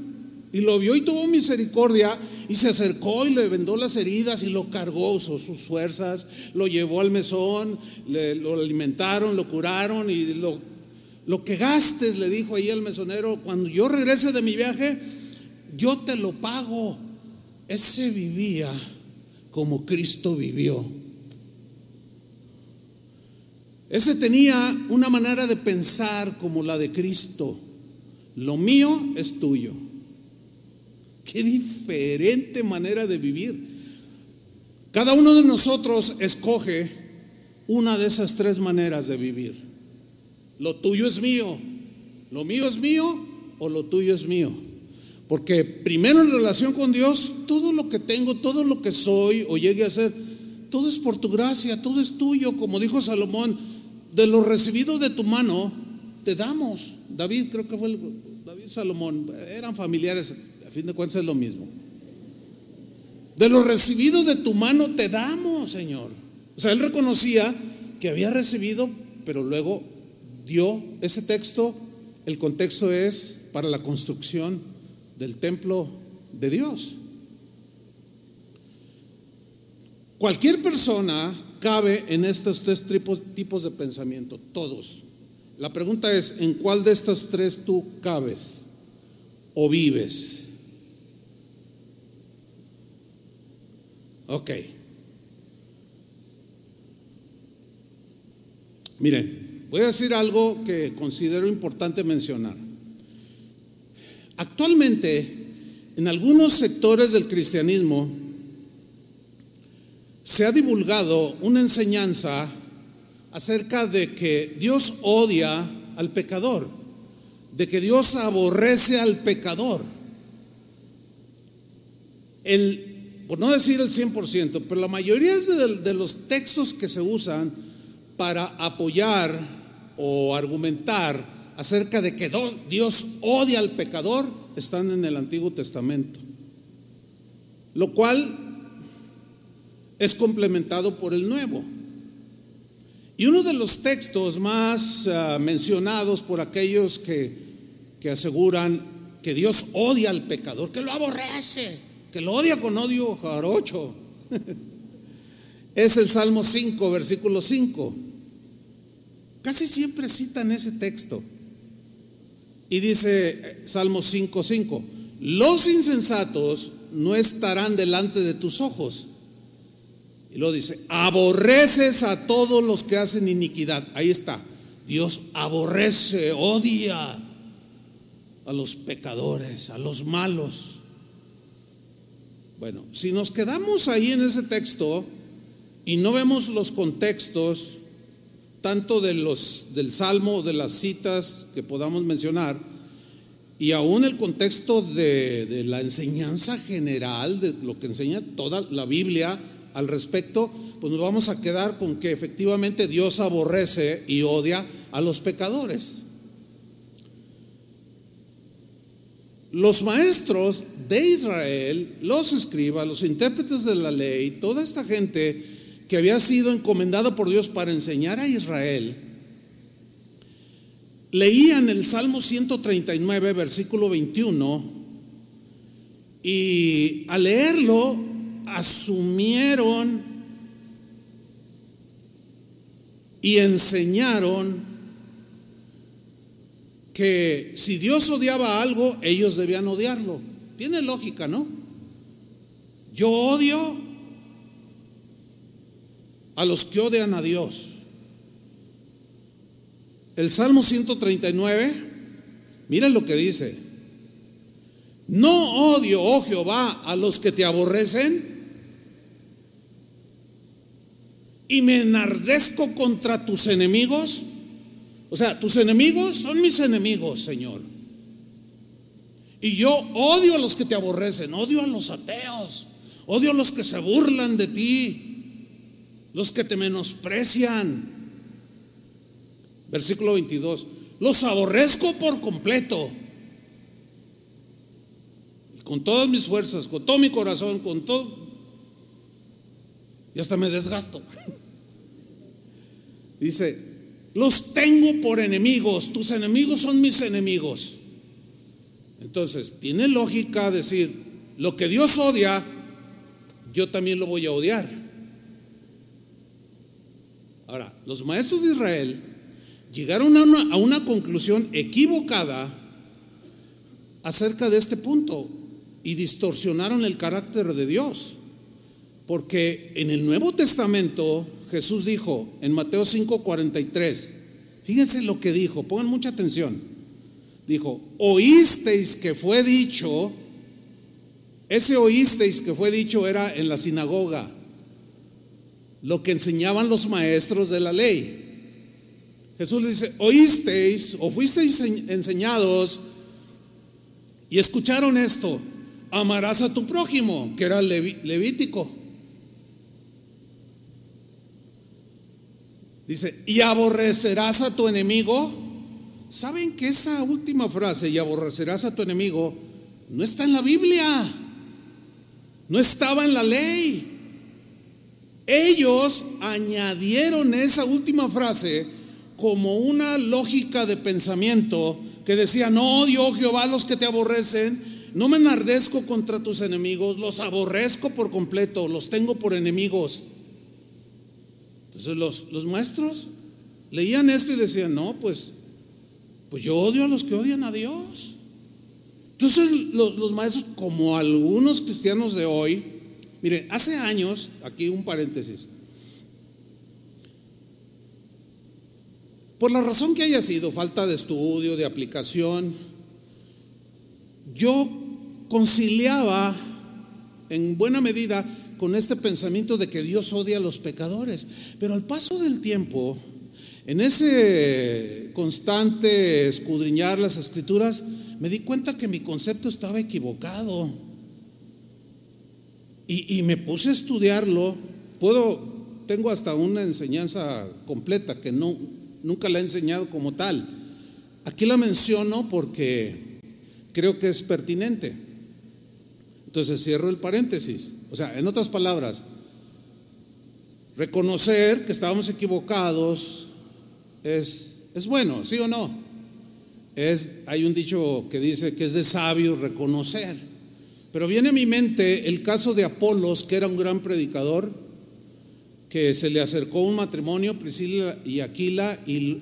S1: y lo vio y tuvo misericordia y se acercó y le vendó las heridas y lo cargó, usó sus fuerzas, lo llevó al mesón, lo alimentaron, lo curaron y lo, lo que gastes, le dijo ahí al mesonero, cuando yo regrese de mi viaje, yo te lo pago. Ese vivía como Cristo vivió. Ese tenía una manera de pensar como la de Cristo. Lo mío es tuyo. Qué diferente manera de vivir. Cada uno de nosotros escoge una de esas tres maneras de vivir. Lo tuyo es mío, lo mío es mío o lo tuyo es mío. Porque primero en relación con Dios, todo lo que tengo, todo lo que soy o llegue a ser, todo es por tu gracia, todo es tuyo, como dijo Salomón, de lo recibido de tu mano, te damos. David, creo que fue el, David Salomón, eran familiares, a fin de cuentas es lo mismo. De lo recibido de tu mano te damos, Señor. O sea, él reconocía que había recibido, pero luego dio ese texto, el contexto es para la construcción del templo de Dios. Cualquier persona cabe en estos tres tipos, de pensamiento, todos. La pregunta es, ¿en cuál de estas tres tú cabes o vives? Ok. Miren, voy a decir algo que considero importante mencionar. Actualmente, en algunos sectores del cristianismo, se ha divulgado una enseñanza acerca de que Dios odia al pecador, de que Dios aborrece al pecador. El, por no decir el 100%, pero la mayoría de, de los textos que se usan para apoyar o argumentar acerca de que Dios odia al pecador están en el Antiguo Testamento, lo cual es complementado por el Nuevo. Y uno de los textos más ah, mencionados por aquellos que, que aseguran que Dios odia al pecador, que lo aborrece, que lo odia con odio jarocho, es el Salmo 5, versículo 5. Casi siempre citan ese texto. Y dice eh, Salmo 5, 5, los insensatos no estarán delante de tus ojos y lo dice, aborreces a todos los que hacen iniquidad. Ahí está. Dios aborrece, odia a los pecadores, a los malos. Bueno, si nos quedamos ahí en ese texto y no vemos los contextos, tanto de los, del Salmo, de las citas que podamos mencionar, y aún el contexto de, de la enseñanza general, de lo que enseña toda la Biblia, al respecto, pues nos vamos a quedar con que efectivamente Dios aborrece y odia a los pecadores. Los maestros de Israel, los escribas, los intérpretes de la ley, toda esta gente que había sido encomendada por Dios para enseñar a Israel, leían el Salmo 139, versículo 21, y al leerlo asumieron y enseñaron que si Dios odiaba algo, ellos debían odiarlo. Tiene lógica, ¿no? Yo odio a los que odian a Dios. El Salmo 139, miren lo que dice. No odio, oh Jehová, a los que te aborrecen y me enardezco contra tus enemigos. O sea, tus enemigos son mis enemigos, Señor. Y yo odio a los que te aborrecen, odio a los ateos, odio a los que se burlan de ti, los que te menosprecian. Versículo 22, los aborrezco por completo. Y con todas mis fuerzas, con todo mi corazón, con todo, y hasta me desgasto. Dice, los tengo por enemigos, tus enemigos son mis enemigos. Entonces, tiene lógica decir, lo que Dios odia, yo también lo voy a odiar. Ahora, los maestros de Israel llegaron a una, conclusión equivocada acerca de este punto y distorsionaron el carácter de Dios. Porque en el Nuevo Testamento Jesús dijo en Mateo 5:43, fíjense lo que dijo, pongan mucha atención. Dijo, oísteis que fue dicho, ese oísteis que fue dicho era en la sinagoga, lo que enseñaban los maestros de la ley. Jesús le dice, oísteis o fuisteis enseñados y escucharon esto, amarás a tu prójimo, que era levítico. Dice, y aborrecerás a tu enemigo. ¿Saben que esa última frase, y aborrecerás a tu enemigo, no está en la Biblia? No estaba en la ley. Ellos añadieron esa última frase como una lógica de pensamiento que decía, no odio Jehová los que te aborrecen, no me enardezco contra tus enemigos, los aborrezco por completo, los tengo por enemigos. Entonces los, maestros leían esto y decían, no, pues Pues yo odio a los que odian a Dios. Entonces los, maestros, como algunos cristianos de hoy, miren, hace años, aquí un paréntesis, por la razón que haya sido, falta de estudio, de aplicación, yo conciliaba en buena medida con este pensamiento de que Dios odia a los pecadores. Pero al paso del tiempo, en ese constante escudriñar las escrituras, me di cuenta que mi concepto estaba equivocado. Y, me puse a estudiarlo. Puedo, tengo hasta una enseñanza completa que no, nunca la he enseñado como tal. Aquí la menciono porque creo que es pertinente. Entonces cierro el paréntesis. O sea, en otras palabras, reconocer que estábamos equivocados es, es bueno, ¿sí o no? Es, hay un dicho que dice que es de sabio reconocer. Pero viene a mi mente el caso de Apolos, que era un gran predicador, que se le acercó un matrimonio, Priscila y Aquila, y,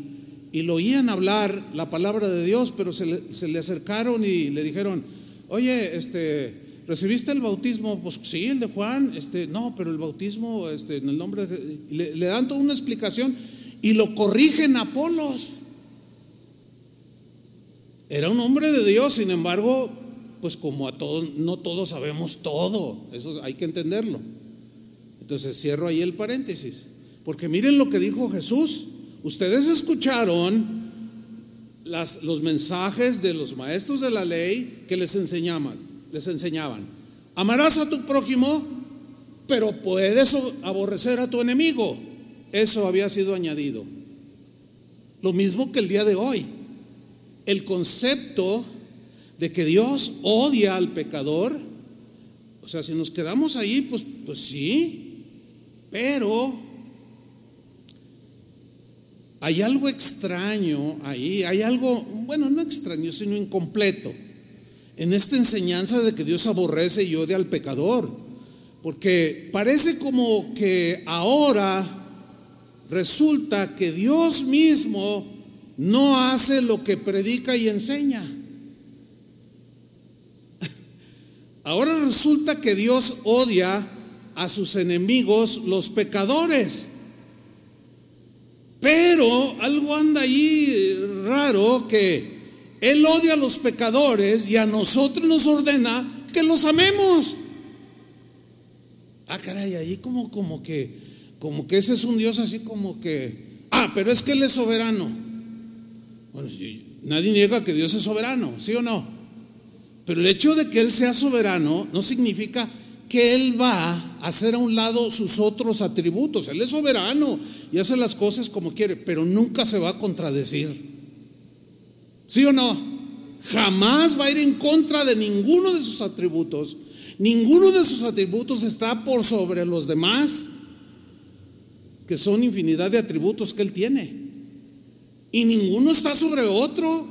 S1: y lo oían hablar la palabra de Dios, pero se le, acercaron y le dijeron, oye, este, ¿recibiste el bautismo? Pues sí, el de Juan, este, no, pero el bautismo, este, en el nombre de... Le, le dan toda una explicación y lo corrigen Apolos. Era un hombre de Dios, sin embargo, pues como a todos, no todos sabemos todo, eso hay que entenderlo. Entonces cierro ahí el paréntesis, porque miren lo que dijo Jesús. Ustedes escucharon las, los mensajes de los maestros de la ley que les enseñaban, les enseñaban. Amarás a tu prójimo, pero puedes aborrecer a tu enemigo. Eso había sido añadido. Lo mismo que el día de hoy el concepto de que Dios odia al pecador, o sea, si nos quedamos ahí, pues, pues sí, pero hay algo extraño ahí, hay algo, bueno, no extraño, sino incompleto, en esta enseñanza de que Dios aborrece y odia al pecador, porque parece como que ahora resulta que Dios mismo no hace lo que predica y enseña. Ahora resulta que Dios odia a sus enemigos, los pecadores. Pero algo anda ahí raro que Él odia a los pecadores y a nosotros nos ordena que los amemos. Ah, caray, ahí como, como que, como que ese es un Dios así como que, ah, pero es que Él es soberano. Bueno, nadie niega que Dios es soberano, ¿sí o no? Pero el hecho de que Él sea soberano no significa que Él va a hacer a un lado sus otros atributos. Él es soberano y hace las cosas como quiere, pero nunca se va a contradecir. ¿Sí o no? Jamás va a ir en contra de ninguno de sus atributos. Ninguno de sus atributos está por sobre los demás, que son infinidad de atributos que Él tiene. Y ninguno está sobre otro,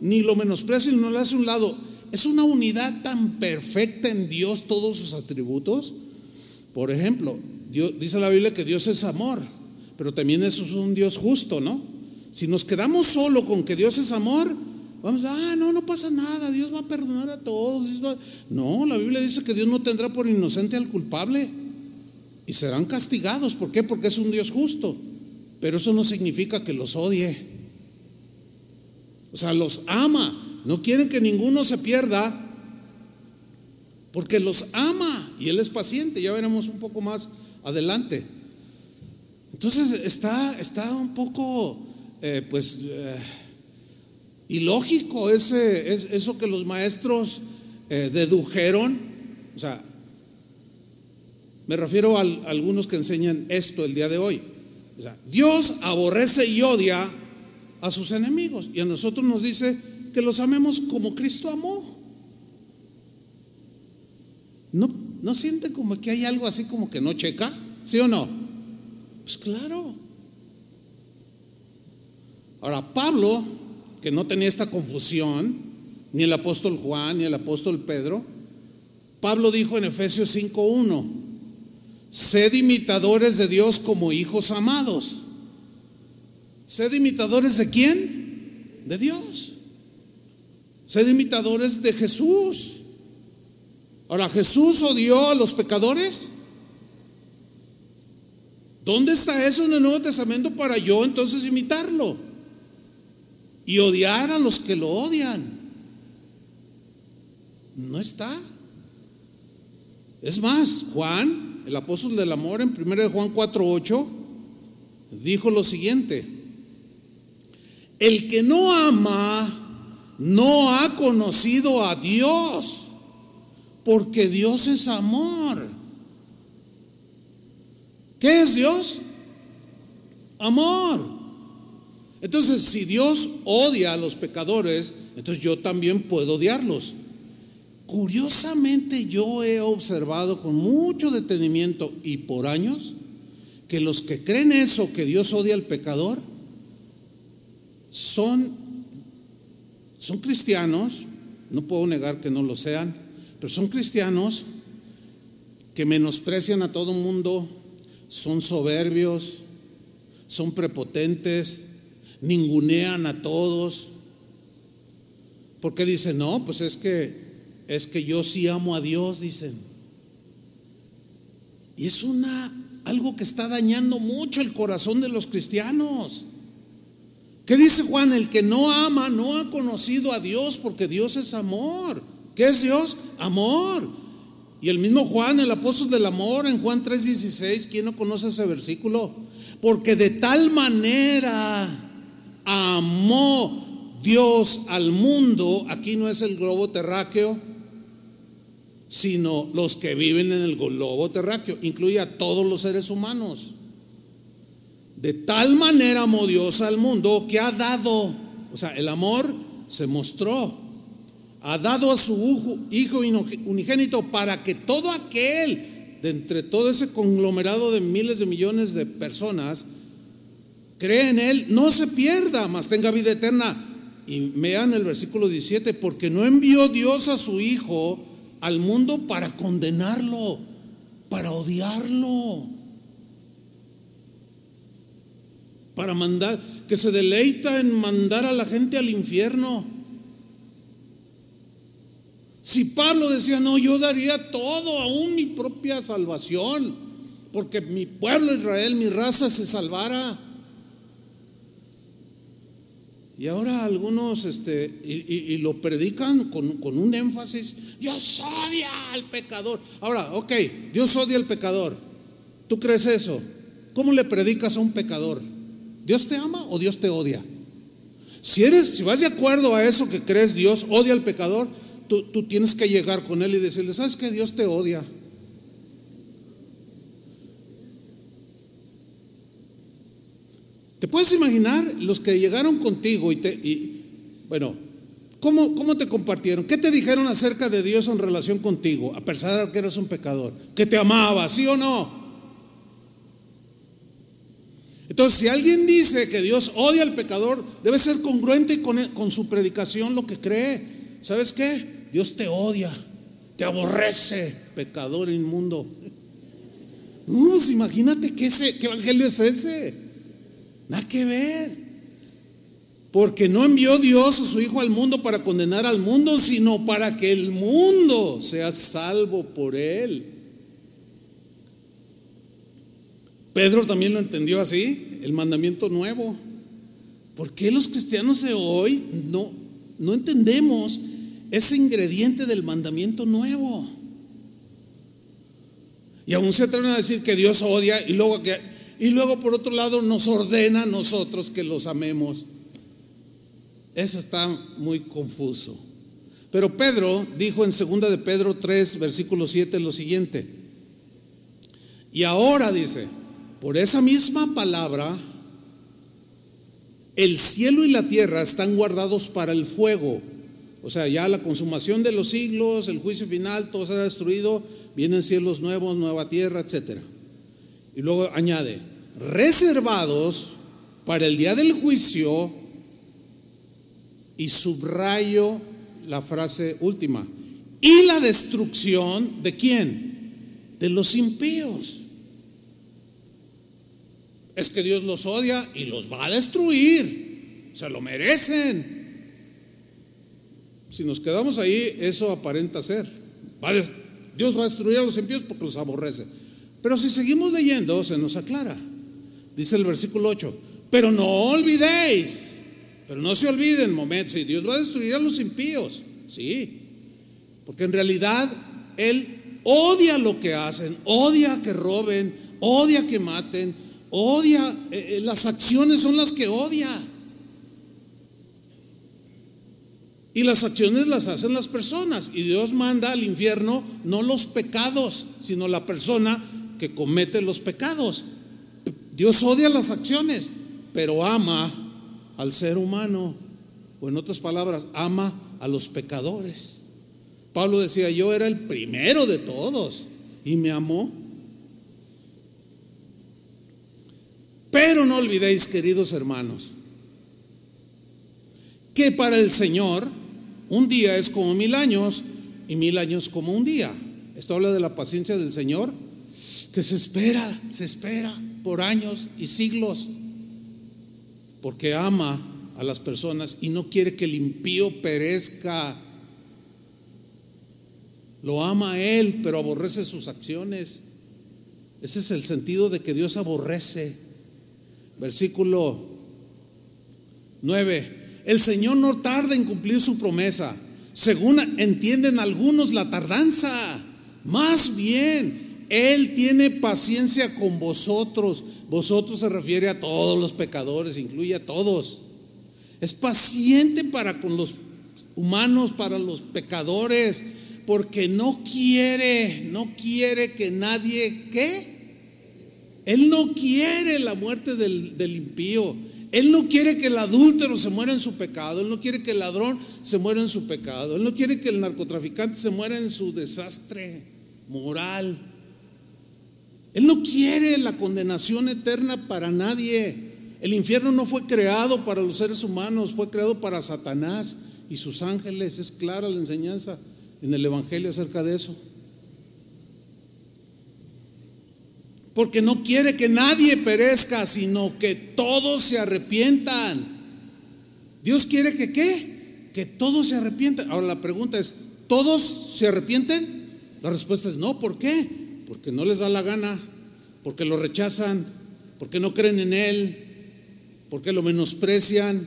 S1: ni lo menosprecia ni no le hace un lado. Es una unidad tan perfecta en Dios todos sus atributos. Por ejemplo, Dios, dice la Biblia que Dios es amor, pero también eso es un Dios justo, ¿no? Si nos quedamos solo con que Dios es amor, vamos a, ah, no, no pasa nada, Dios va a perdonar a todos. No, la Biblia dice que Dios no tendrá por inocente al culpable y serán castigados. ¿Por qué? Porque es un Dios justo. Pero eso no significa que los odie. O sea, los ama. No quieren que ninguno se pierda porque los ama y Él es paciente. Ya veremos un poco más adelante. Entonces está, está un poco, eh, pues, eh, ilógico ese, eso que los maestros eh, dedujeron. O sea, me refiero a, a algunos que enseñan esto el día de hoy. O sea, Dios aborrece y odia a sus enemigos. Y a nosotros nos dice que los amemos como Cristo amó. ¿No, ¿No siente como que hay algo así como que no checa? ¿Sí o no? Pues claro. Ahora, Pablo, que no tenía esta confusión, ni el apóstol Juan, ni el apóstol Pedro, Pablo dijo en Efesios 5.1, sed imitadores de Dios como hijos amados. ¿Sed imitadores de quién? De Dios. Sed imitadores de Jesús. Ahora, ¿Jesús odió a los pecadores? ¿Dónde está eso en el Nuevo Testamento para yo entonces imitarlo? Y odiar a los que lo odian. No está. Es más, Juan, el apóstol del amor, en 1 Juan 4:8, dijo lo siguiente: El que no ama no ha conocido a Dios, porque Dios es amor. ¿Qué es Dios? Amor. Entonces, si Dios odia a los pecadores, entonces yo también puedo odiarlos. Curiosamente yo he observado con mucho detenimiento y por años que los que creen eso, que Dios odia al pecador, son, son cristianos, no puedo negar que no lo sean, pero son cristianos que menosprecian a todo mundo, son soberbios, son prepotentes, ningunean a todos. Porque dicen, no, pues es que es que yo sí amo a Dios, dicen. Y es una algo que está dañando mucho el corazón de los cristianos. ¿Qué dice Juan? El que no ama no ha conocido a Dios porque Dios es amor. ¿Qué es Dios? Amor. Y el mismo Juan, el apóstol del amor, en Juan 3:16, ¿quién no conoce ese versículo? Porque de tal manera amó Dios al mundo, aquí no es el globo terráqueo, sino los que viven en el globo terráqueo, incluye a todos los seres humanos. De tal manera amó Dios al mundo que ha dado, o sea, el amor se mostró, ha dado a su Hijo unigénito para que todo aquel, de entre todo ese conglomerado de miles de millones de personas, cree en Él, no se pierda, mas tenga vida eterna. Y vean el versículo 17, porque no envió Dios a su Hijo, al mundo para condenarlo, para odiarlo, para mandar, que se deleita en mandar a la gente al infierno. Si Pablo decía, no, yo daría todo, aún mi propia salvación, porque mi pueblo Israel, mi raza se salvara. Y ahora algunos este, y, lo predican con, con, un énfasis, Dios odia al pecador. Ahora, ok, Dios odia al pecador. ¿Tú crees eso? ¿Cómo le predicas a un pecador? ¿Dios te ama o Dios te odia? Si eres, si vas de acuerdo a eso que crees, Dios odia al pecador, tú, tú tienes que llegar con él y decirle, ¿sabes que Dios te odia? ¿Te puedes imaginar los que llegaron contigo y te... Y, bueno, ¿cómo, ¿cómo te compartieron? ¿Qué te dijeron acerca de Dios en relación contigo, a pesar de que eres un pecador? Que te amaba, ¿sí o no? Entonces, si alguien dice que Dios odia al pecador, debe ser congruente con, con su predicación lo que cree. ¿Sabes qué? Dios te odia, te aborrece, pecador inmundo. No, imagínate qué, ese, qué evangelio es ese. Nada que ver. Porque no envió Dios a su Hijo al mundo para condenar al mundo, sino para que el mundo sea salvo por él. Pedro también lo entendió así, el mandamiento nuevo. ¿Por qué los cristianos de hoy no, no entendemos ese ingrediente del mandamiento nuevo? Y aún se atreven a decir que Dios odia y luego que y luego por otro lado nos ordena a nosotros que los amemos. Eso está muy confuso. Pero Pedro dijo en 2 de Pedro 3, versículo 7 lo siguiente. Y ahora dice, por esa misma palabra, el cielo y la tierra están guardados para el fuego. O sea, ya la consumación de los siglos, el juicio final, todo será destruido, vienen cielos nuevos, nueva tierra, etcétera. Y luego añade, reservados para el día del juicio y subrayo la frase última, y la destrucción de quién? De los impíos. Es que Dios los odia y los va a destruir. se lo merecen. Si nos quedamos ahí, eso aparenta ser. Dios va a destruir a los impíos porque los aborrece. Pero si seguimos leyendo, se nos aclara. Dice el versículo 8, pero no olvidéis, pero no se olviden, momento, si Dios va a destruir a los impíos, sí, porque en realidad Él odia lo que hacen, odia que roben, odia que maten, odia, eh, eh, las acciones son las que odia. Y las acciones las hacen las personas. Y Dios manda al infierno no los pecados, sino la persona que comete los pecados. Dios odia las acciones, pero ama al ser humano. O en otras palabras, ama a los pecadores. Pablo decía, yo era el primero de todos y me amó. Pero no olvidéis, queridos hermanos, que para el Señor un día es como mil años y mil años como un día. Esto habla de la paciencia del Señor, que se espera, se espera por años y siglos, porque ama a las personas y no quiere que el impío perezca. Lo ama a Él, pero aborrece sus acciones. Ese es el sentido de que Dios aborrece. Versículo 9. El Señor no tarda en cumplir su promesa, según entienden algunos la tardanza. Más bien, Él tiene paciencia con vosotros. Vosotros se refiere a todos los pecadores, incluye a todos. Es paciente para con los humanos, para los pecadores, porque no quiere, no quiere que nadie, ¿qué? Él no quiere la muerte del, del impío. Él no quiere que el adúltero se muera en su pecado, Él no quiere que el ladrón se muera en su pecado, Él no quiere que el narcotraficante se muera en su desastre moral. Él no quiere la condenación eterna para nadie. El infierno no fue creado para los seres humanos, fue creado para Satanás y sus ángeles. Es clara la enseñanza en el Evangelio acerca de eso. Porque no quiere que nadie perezca, sino que todos se arrepientan. Dios quiere que qué? Que todos se arrepientan. Ahora la pregunta es, ¿todos se arrepienten? La respuesta es no, ¿por qué? Porque no les da la gana, porque lo rechazan, porque no creen en Él, porque lo menosprecian.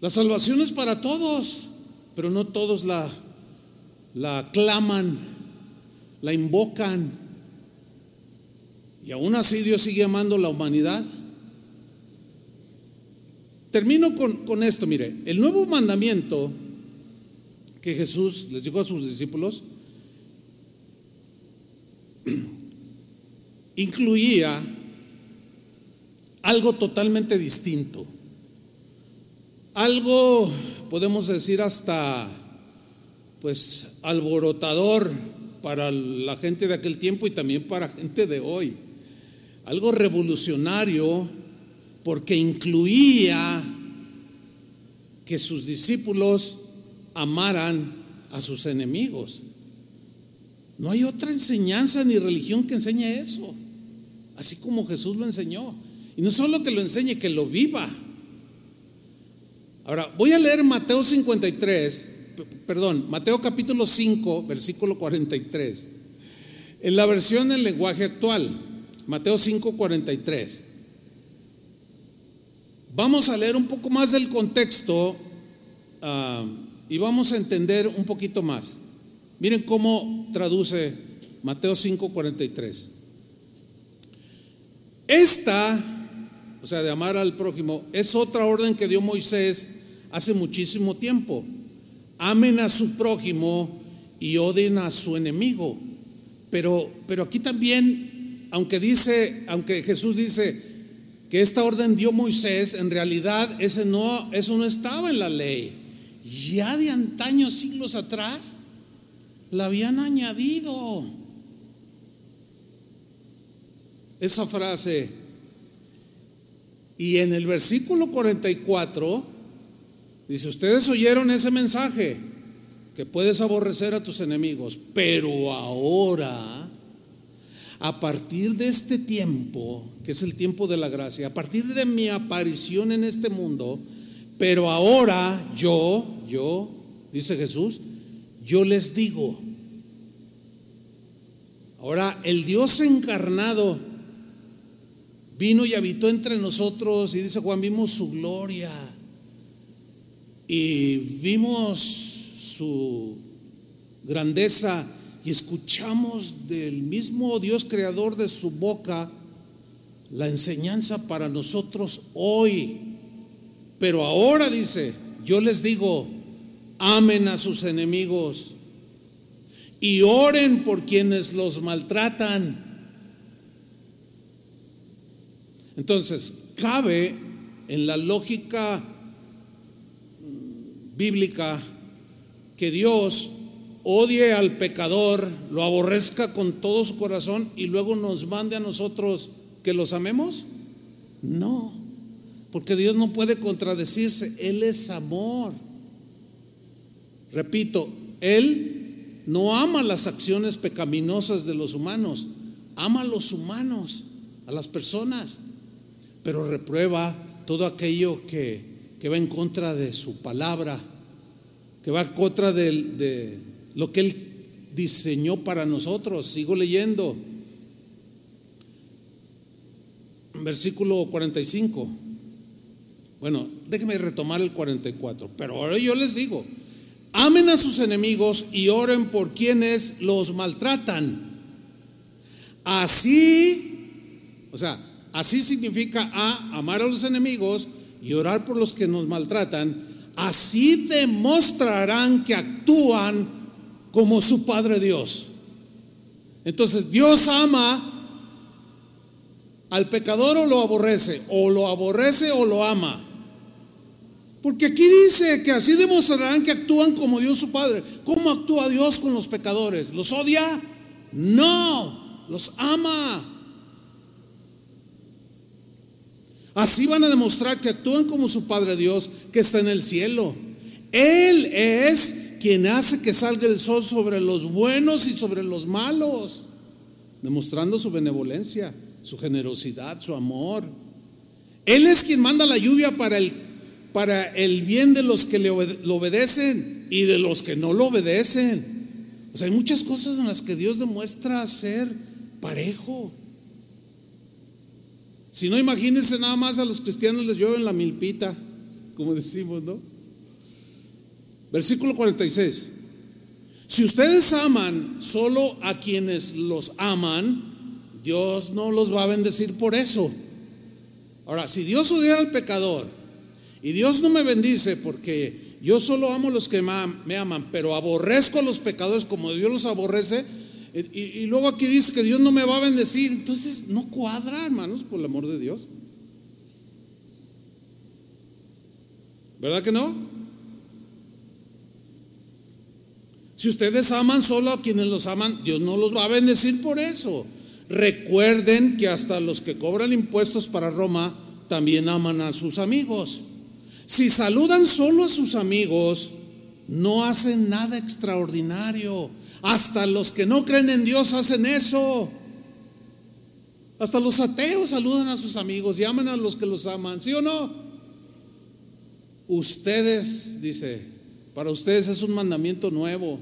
S1: La salvación es para todos, pero no todos la, la aclaman la invocan. Y aún así Dios sigue amando la humanidad. Termino con, con esto, mire, el nuevo mandamiento que Jesús les dijo a sus discípulos incluía algo totalmente distinto. Algo, podemos decir, hasta pues alborotador para la gente de aquel tiempo y también para gente de hoy. Algo revolucionario porque incluía que sus discípulos amaran a sus enemigos. No hay otra enseñanza ni religión que enseñe eso, así como Jesús lo enseñó. Y no solo que lo enseñe, que lo viva. Ahora, voy a leer Mateo 53 perdón, Mateo capítulo 5, versículo 43. En la versión en lenguaje actual, Mateo 5, 43. Vamos a leer un poco más del contexto ah, y vamos a entender un poquito más. Miren cómo traduce Mateo 5, 43. Esta, o sea, de amar al prójimo, es otra orden que dio Moisés hace muchísimo tiempo amen a su prójimo y odien a su enemigo. Pero, pero aquí también, aunque dice, aunque Jesús dice que esta orden dio Moisés, en realidad ese no, eso no estaba en la ley. Ya de antaños, siglos atrás, la habían añadido. Esa frase. Y en el versículo 44 Dice, ustedes oyeron ese mensaje, que puedes aborrecer a tus enemigos, pero ahora, a partir de este tiempo, que es el tiempo de la gracia, a partir de mi aparición en este mundo, pero ahora yo, yo, dice Jesús, yo les digo, ahora el Dios encarnado vino y habitó entre nosotros y dice Juan, vimos su gloria y vimos su grandeza y escuchamos del mismo Dios creador de su boca la enseñanza para nosotros hoy. Pero ahora dice, yo les digo, amen a sus enemigos y oren por quienes los maltratan. Entonces, cabe en la lógica bíblica que Dios odie al pecador, lo aborrezca con todo su corazón y luego nos mande a nosotros que los amemos? No, porque Dios no puede contradecirse, Él es amor. Repito, Él no ama las acciones pecaminosas de los humanos, ama a los humanos, a las personas, pero reprueba todo aquello que, que va en contra de su palabra, que va en contra de, lo que Él diseñó para nosotros. Sigo leyendo. Versículo 45. Bueno, déjenme retomar el 44. Pero ahora yo les digo, amen a sus enemigos y oren por quienes los maltratan. Así, o sea, así significa a amar a los enemigos y orar por los que nos maltratan. Así demostrarán que actúan como su Padre Dios. Entonces, Dios ama al pecador o lo aborrece, o lo aborrece o lo ama. Porque aquí dice que así demostrarán que actúan como Dios su Padre. ¿Cómo actúa Dios con los pecadores? ¿Los odia? No, los ama. Así van a demostrar que actúan como su Padre Dios que está en el cielo. Él es quien hace que salga el sol sobre los buenos y sobre los malos, demostrando su benevolencia, su generosidad, su amor. Él es quien manda la lluvia para el, para el bien de los que le lo obedecen y de los que no lo obedecen. O sea, hay muchas cosas en las que Dios demuestra ser parejo. Si no, imagínense nada más a los cristianos les llueve la milpita, como decimos, ¿no? Versículo 46. Si ustedes aman solo a quienes los aman, Dios no los va a bendecir por eso. Ahora, si Dios odiara al pecador y Dios no me bendice porque yo solo amo a los que me aman, pero aborrezco a los pecadores como Dios los aborrece, y, luego aquí dice que Dios no me va a bendecir, entonces no cuadra, hermanos, por el amor de Dios. ¿Verdad que no? Si ustedes aman solo a quienes los aman, Dios no los va a bendecir por eso. Recuerden que hasta los que cobran impuestos para Roma también aman a sus amigos. Si saludan solo a sus amigos, no hacen nada extraordinario. Hasta los que no creen en Dios hacen eso. Hasta los ateos saludan a sus amigos, llaman a los que los aman, ¿sí o no? Ustedes, dice, para ustedes es un mandamiento nuevo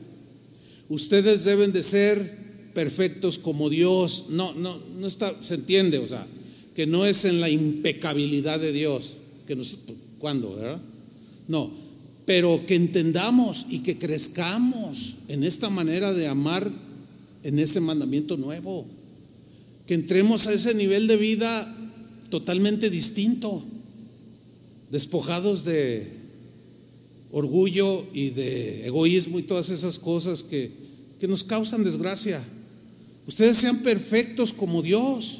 S1: ustedes deben de ser perfectos como Dios. No, no, no está, se entiende, o sea, que no es en la impecabilidad de Dios, que nos, ¿cuándo, verdad? No, pero que entendamos y que crezcamos en esta manera de amar en ese mandamiento nuevo, que entremos a ese nivel de vida totalmente distinto, despojados de orgullo y de egoísmo y todas esas cosas que, que nos causan desgracia. Ustedes sean perfectos como Dios,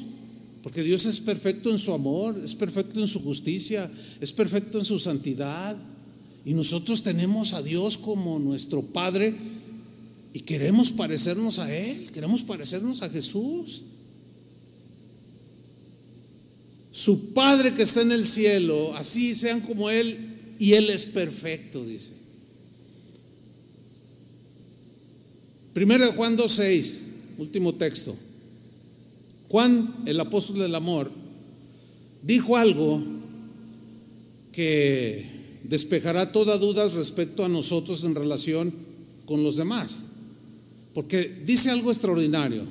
S1: porque Dios es perfecto en su amor, es perfecto en su justicia, es perfecto en su santidad. Y nosotros tenemos a Dios como nuestro Padre y queremos parecernos a Él, queremos parecernos a Jesús. Su Padre que está en el cielo, así sean como Él, y Él es perfecto, dice. Primero de Juan 2.6, último texto. Juan, el apóstol del amor, dijo algo que despejará toda duda respecto a nosotros en relación con los demás. Porque dice algo extraordinario.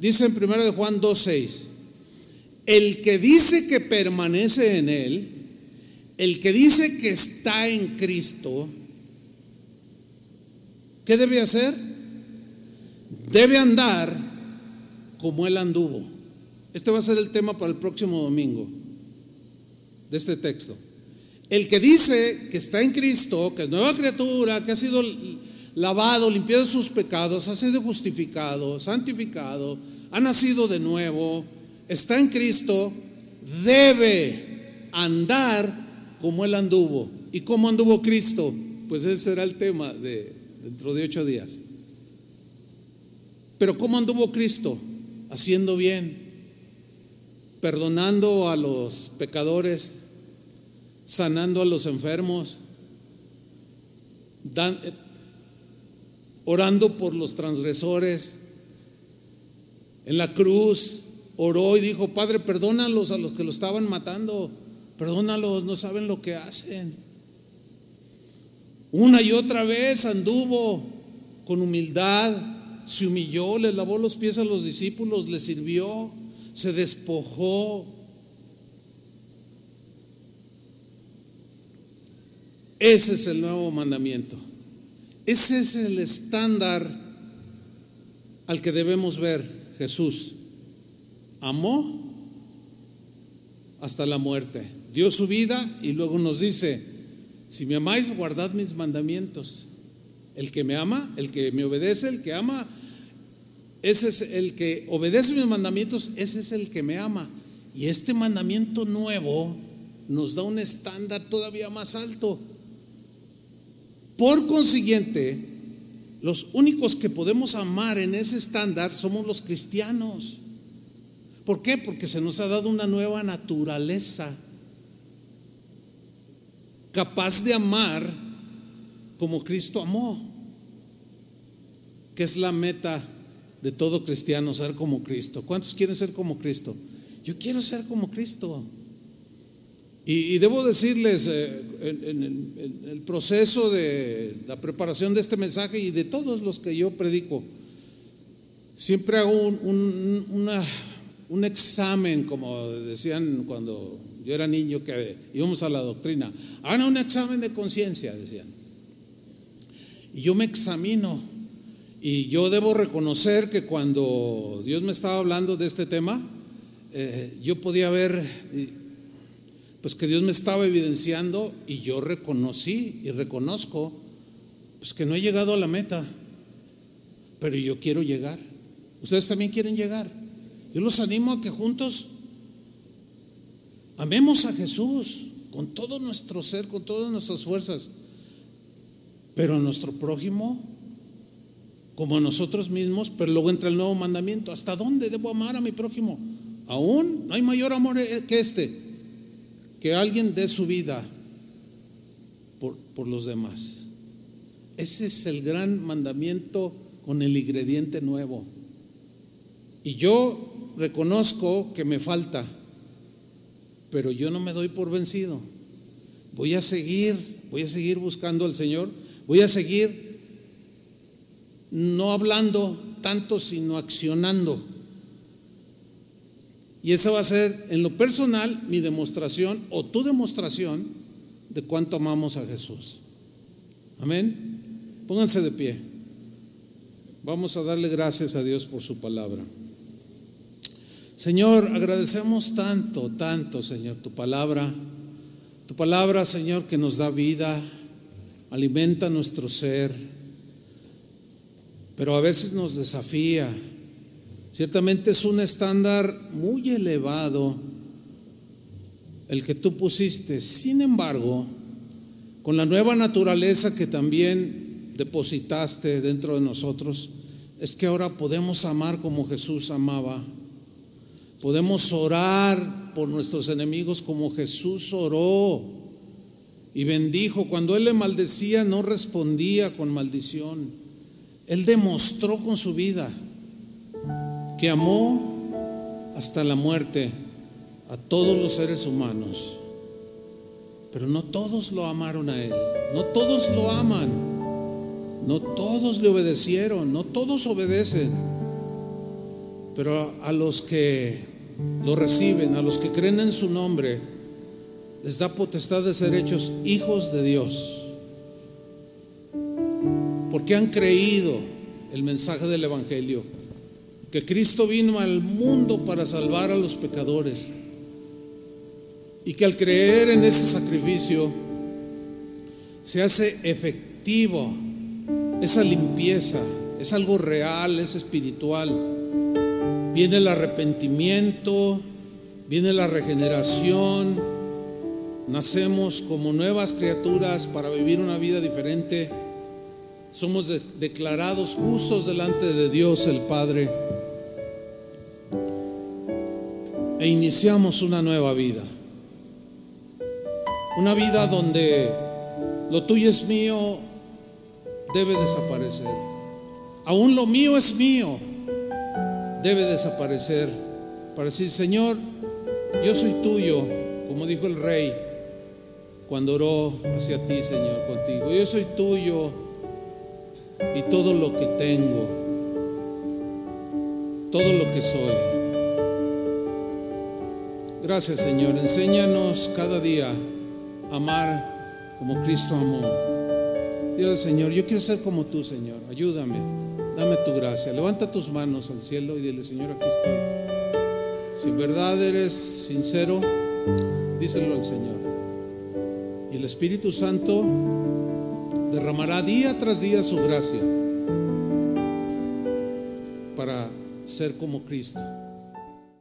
S1: Dice en 1 de Juan 2:6, el que dice que permanece en él, el que dice que está en Cristo, ¿qué debe hacer? Debe andar como él anduvo. Este va a ser el tema para el próximo domingo de este texto. El que dice que está en Cristo, que es nueva criatura, que ha sido lavado, limpiado de sus pecados, ha sido justificado, santificado, ha nacido de nuevo, está en Cristo, debe andar como Él anduvo. ¿Y cómo anduvo Cristo? Pues ese será el tema de dentro de ocho días. Pero ¿cómo anduvo Cristo? Haciendo bien, perdonando a los pecadores, sanando a los enfermos, eh, orando por los transgresores. En la cruz oró y dijo, Padre, perdónalos a los que lo estaban matando, perdónalos, no saben lo que hacen. Una y otra vez anduvo con humildad, se humilló, le lavó los pies a los discípulos, le sirvió, se despojó. Ese es el nuevo mandamiento. Ese es el estándar al que debemos ver Jesús. Amó hasta la muerte. Dio su vida y luego nos dice, si me amáis, guardad mis mandamientos. El que me ama, el que me obedece, el que ama, ese es el que obedece mis mandamientos, ese es el que me ama. Y este mandamiento nuevo nos da un estándar todavía más alto. Por consiguiente, los únicos que podemos amar en ese estándar somos los cristianos. ¿Por qué? Porque se nos ha dado una nueva naturaleza capaz de amar como Cristo amó, que es la meta de todo cristiano, ser como Cristo. ¿Cuántos quieren ser como Cristo? Yo quiero ser como Cristo. Y, debo decirles, eh, en, el, proceso de la preparación de este mensaje y de todos los que yo predico, siempre hago un, un examen, como decían cuando yo era niño que íbamos a la doctrina. Hagan un examen de conciencia, decían. Y yo me examino. Y yo debo reconocer que cuando Dios me estaba hablando de este tema, eh, yo podía ver, pues que Dios me estaba evidenciando y yo reconocí y reconozco, pues que no he llegado a la meta, pero yo quiero llegar. Ustedes también quieren llegar. Yo los animo a que juntos Amemos a Jesús con todo nuestro ser, con todas nuestras fuerzas, pero a nuestro prójimo como a nosotros mismos, pero luego entra el nuevo mandamiento. ¿Hasta dónde debo amar a mi prójimo? Aún no hay mayor amor que este, que alguien dé su vida por, por los demás. Ese es el gran mandamiento con el ingrediente nuevo. Y yo reconozco que me falta pero yo no me doy por vencido. Voy a seguir, voy a seguir buscando al Señor, voy a seguir no hablando tanto, sino accionando. Y esa va a ser en lo personal mi demostración o tu demostración de cuánto amamos a Jesús. Amén. Pónganse de pie. Vamos a darle gracias a Dios por su palabra. Señor, agradecemos tanto, tanto, Señor, tu palabra. Tu palabra, Señor, que nos da vida, alimenta nuestro ser, pero a veces nos desafía. Ciertamente es un estándar muy elevado el que tú pusiste. Sin embargo, con la nueva naturaleza que también depositaste dentro de nosotros, es que ahora podemos amar como Jesús amaba Podemos orar por nuestros enemigos como Jesús oró y bendijo. Cuando Él le maldecía no respondía con maldición. Él demostró con su vida que amó hasta la muerte a todos los seres humanos. Pero no todos lo amaron a Él, no todos lo aman, no todos le obedecieron, no todos obedecen. Pero a los que lo reciben, a los que creen en su nombre, les da potestad de ser hechos hijos de Dios. Porque han creído el mensaje del Evangelio, que Cristo vino al mundo para salvar a los pecadores y que al creer en ese sacrificio se hace efectivo esa limpieza, es algo real, es espiritual. Viene el arrepentimiento, viene la regeneración, nacemos como nuevas criaturas para vivir una vida diferente, somos declarados justos delante de Dios el Padre e iniciamos una nueva vida. Una vida donde lo tuyo es mío debe desaparecer. Aún lo mío es mío debe desaparecer para decir, Señor, yo soy tuyo, como dijo el rey cuando oró hacia ti, Señor, contigo. Yo soy tuyo y todo lo que tengo, todo lo que soy. Gracias, Señor. Enséñanos cada día amar como Cristo amó. Dile al Señor, yo quiero ser como tú, Señor. Ayúdame, dame tu gracia. Levanta tus manos al cielo y dile, Señor, aquí estoy. Si en verdad eres sincero, díselo al Señor. Y el Espíritu Santo derramará día tras día su gracia para ser como Cristo.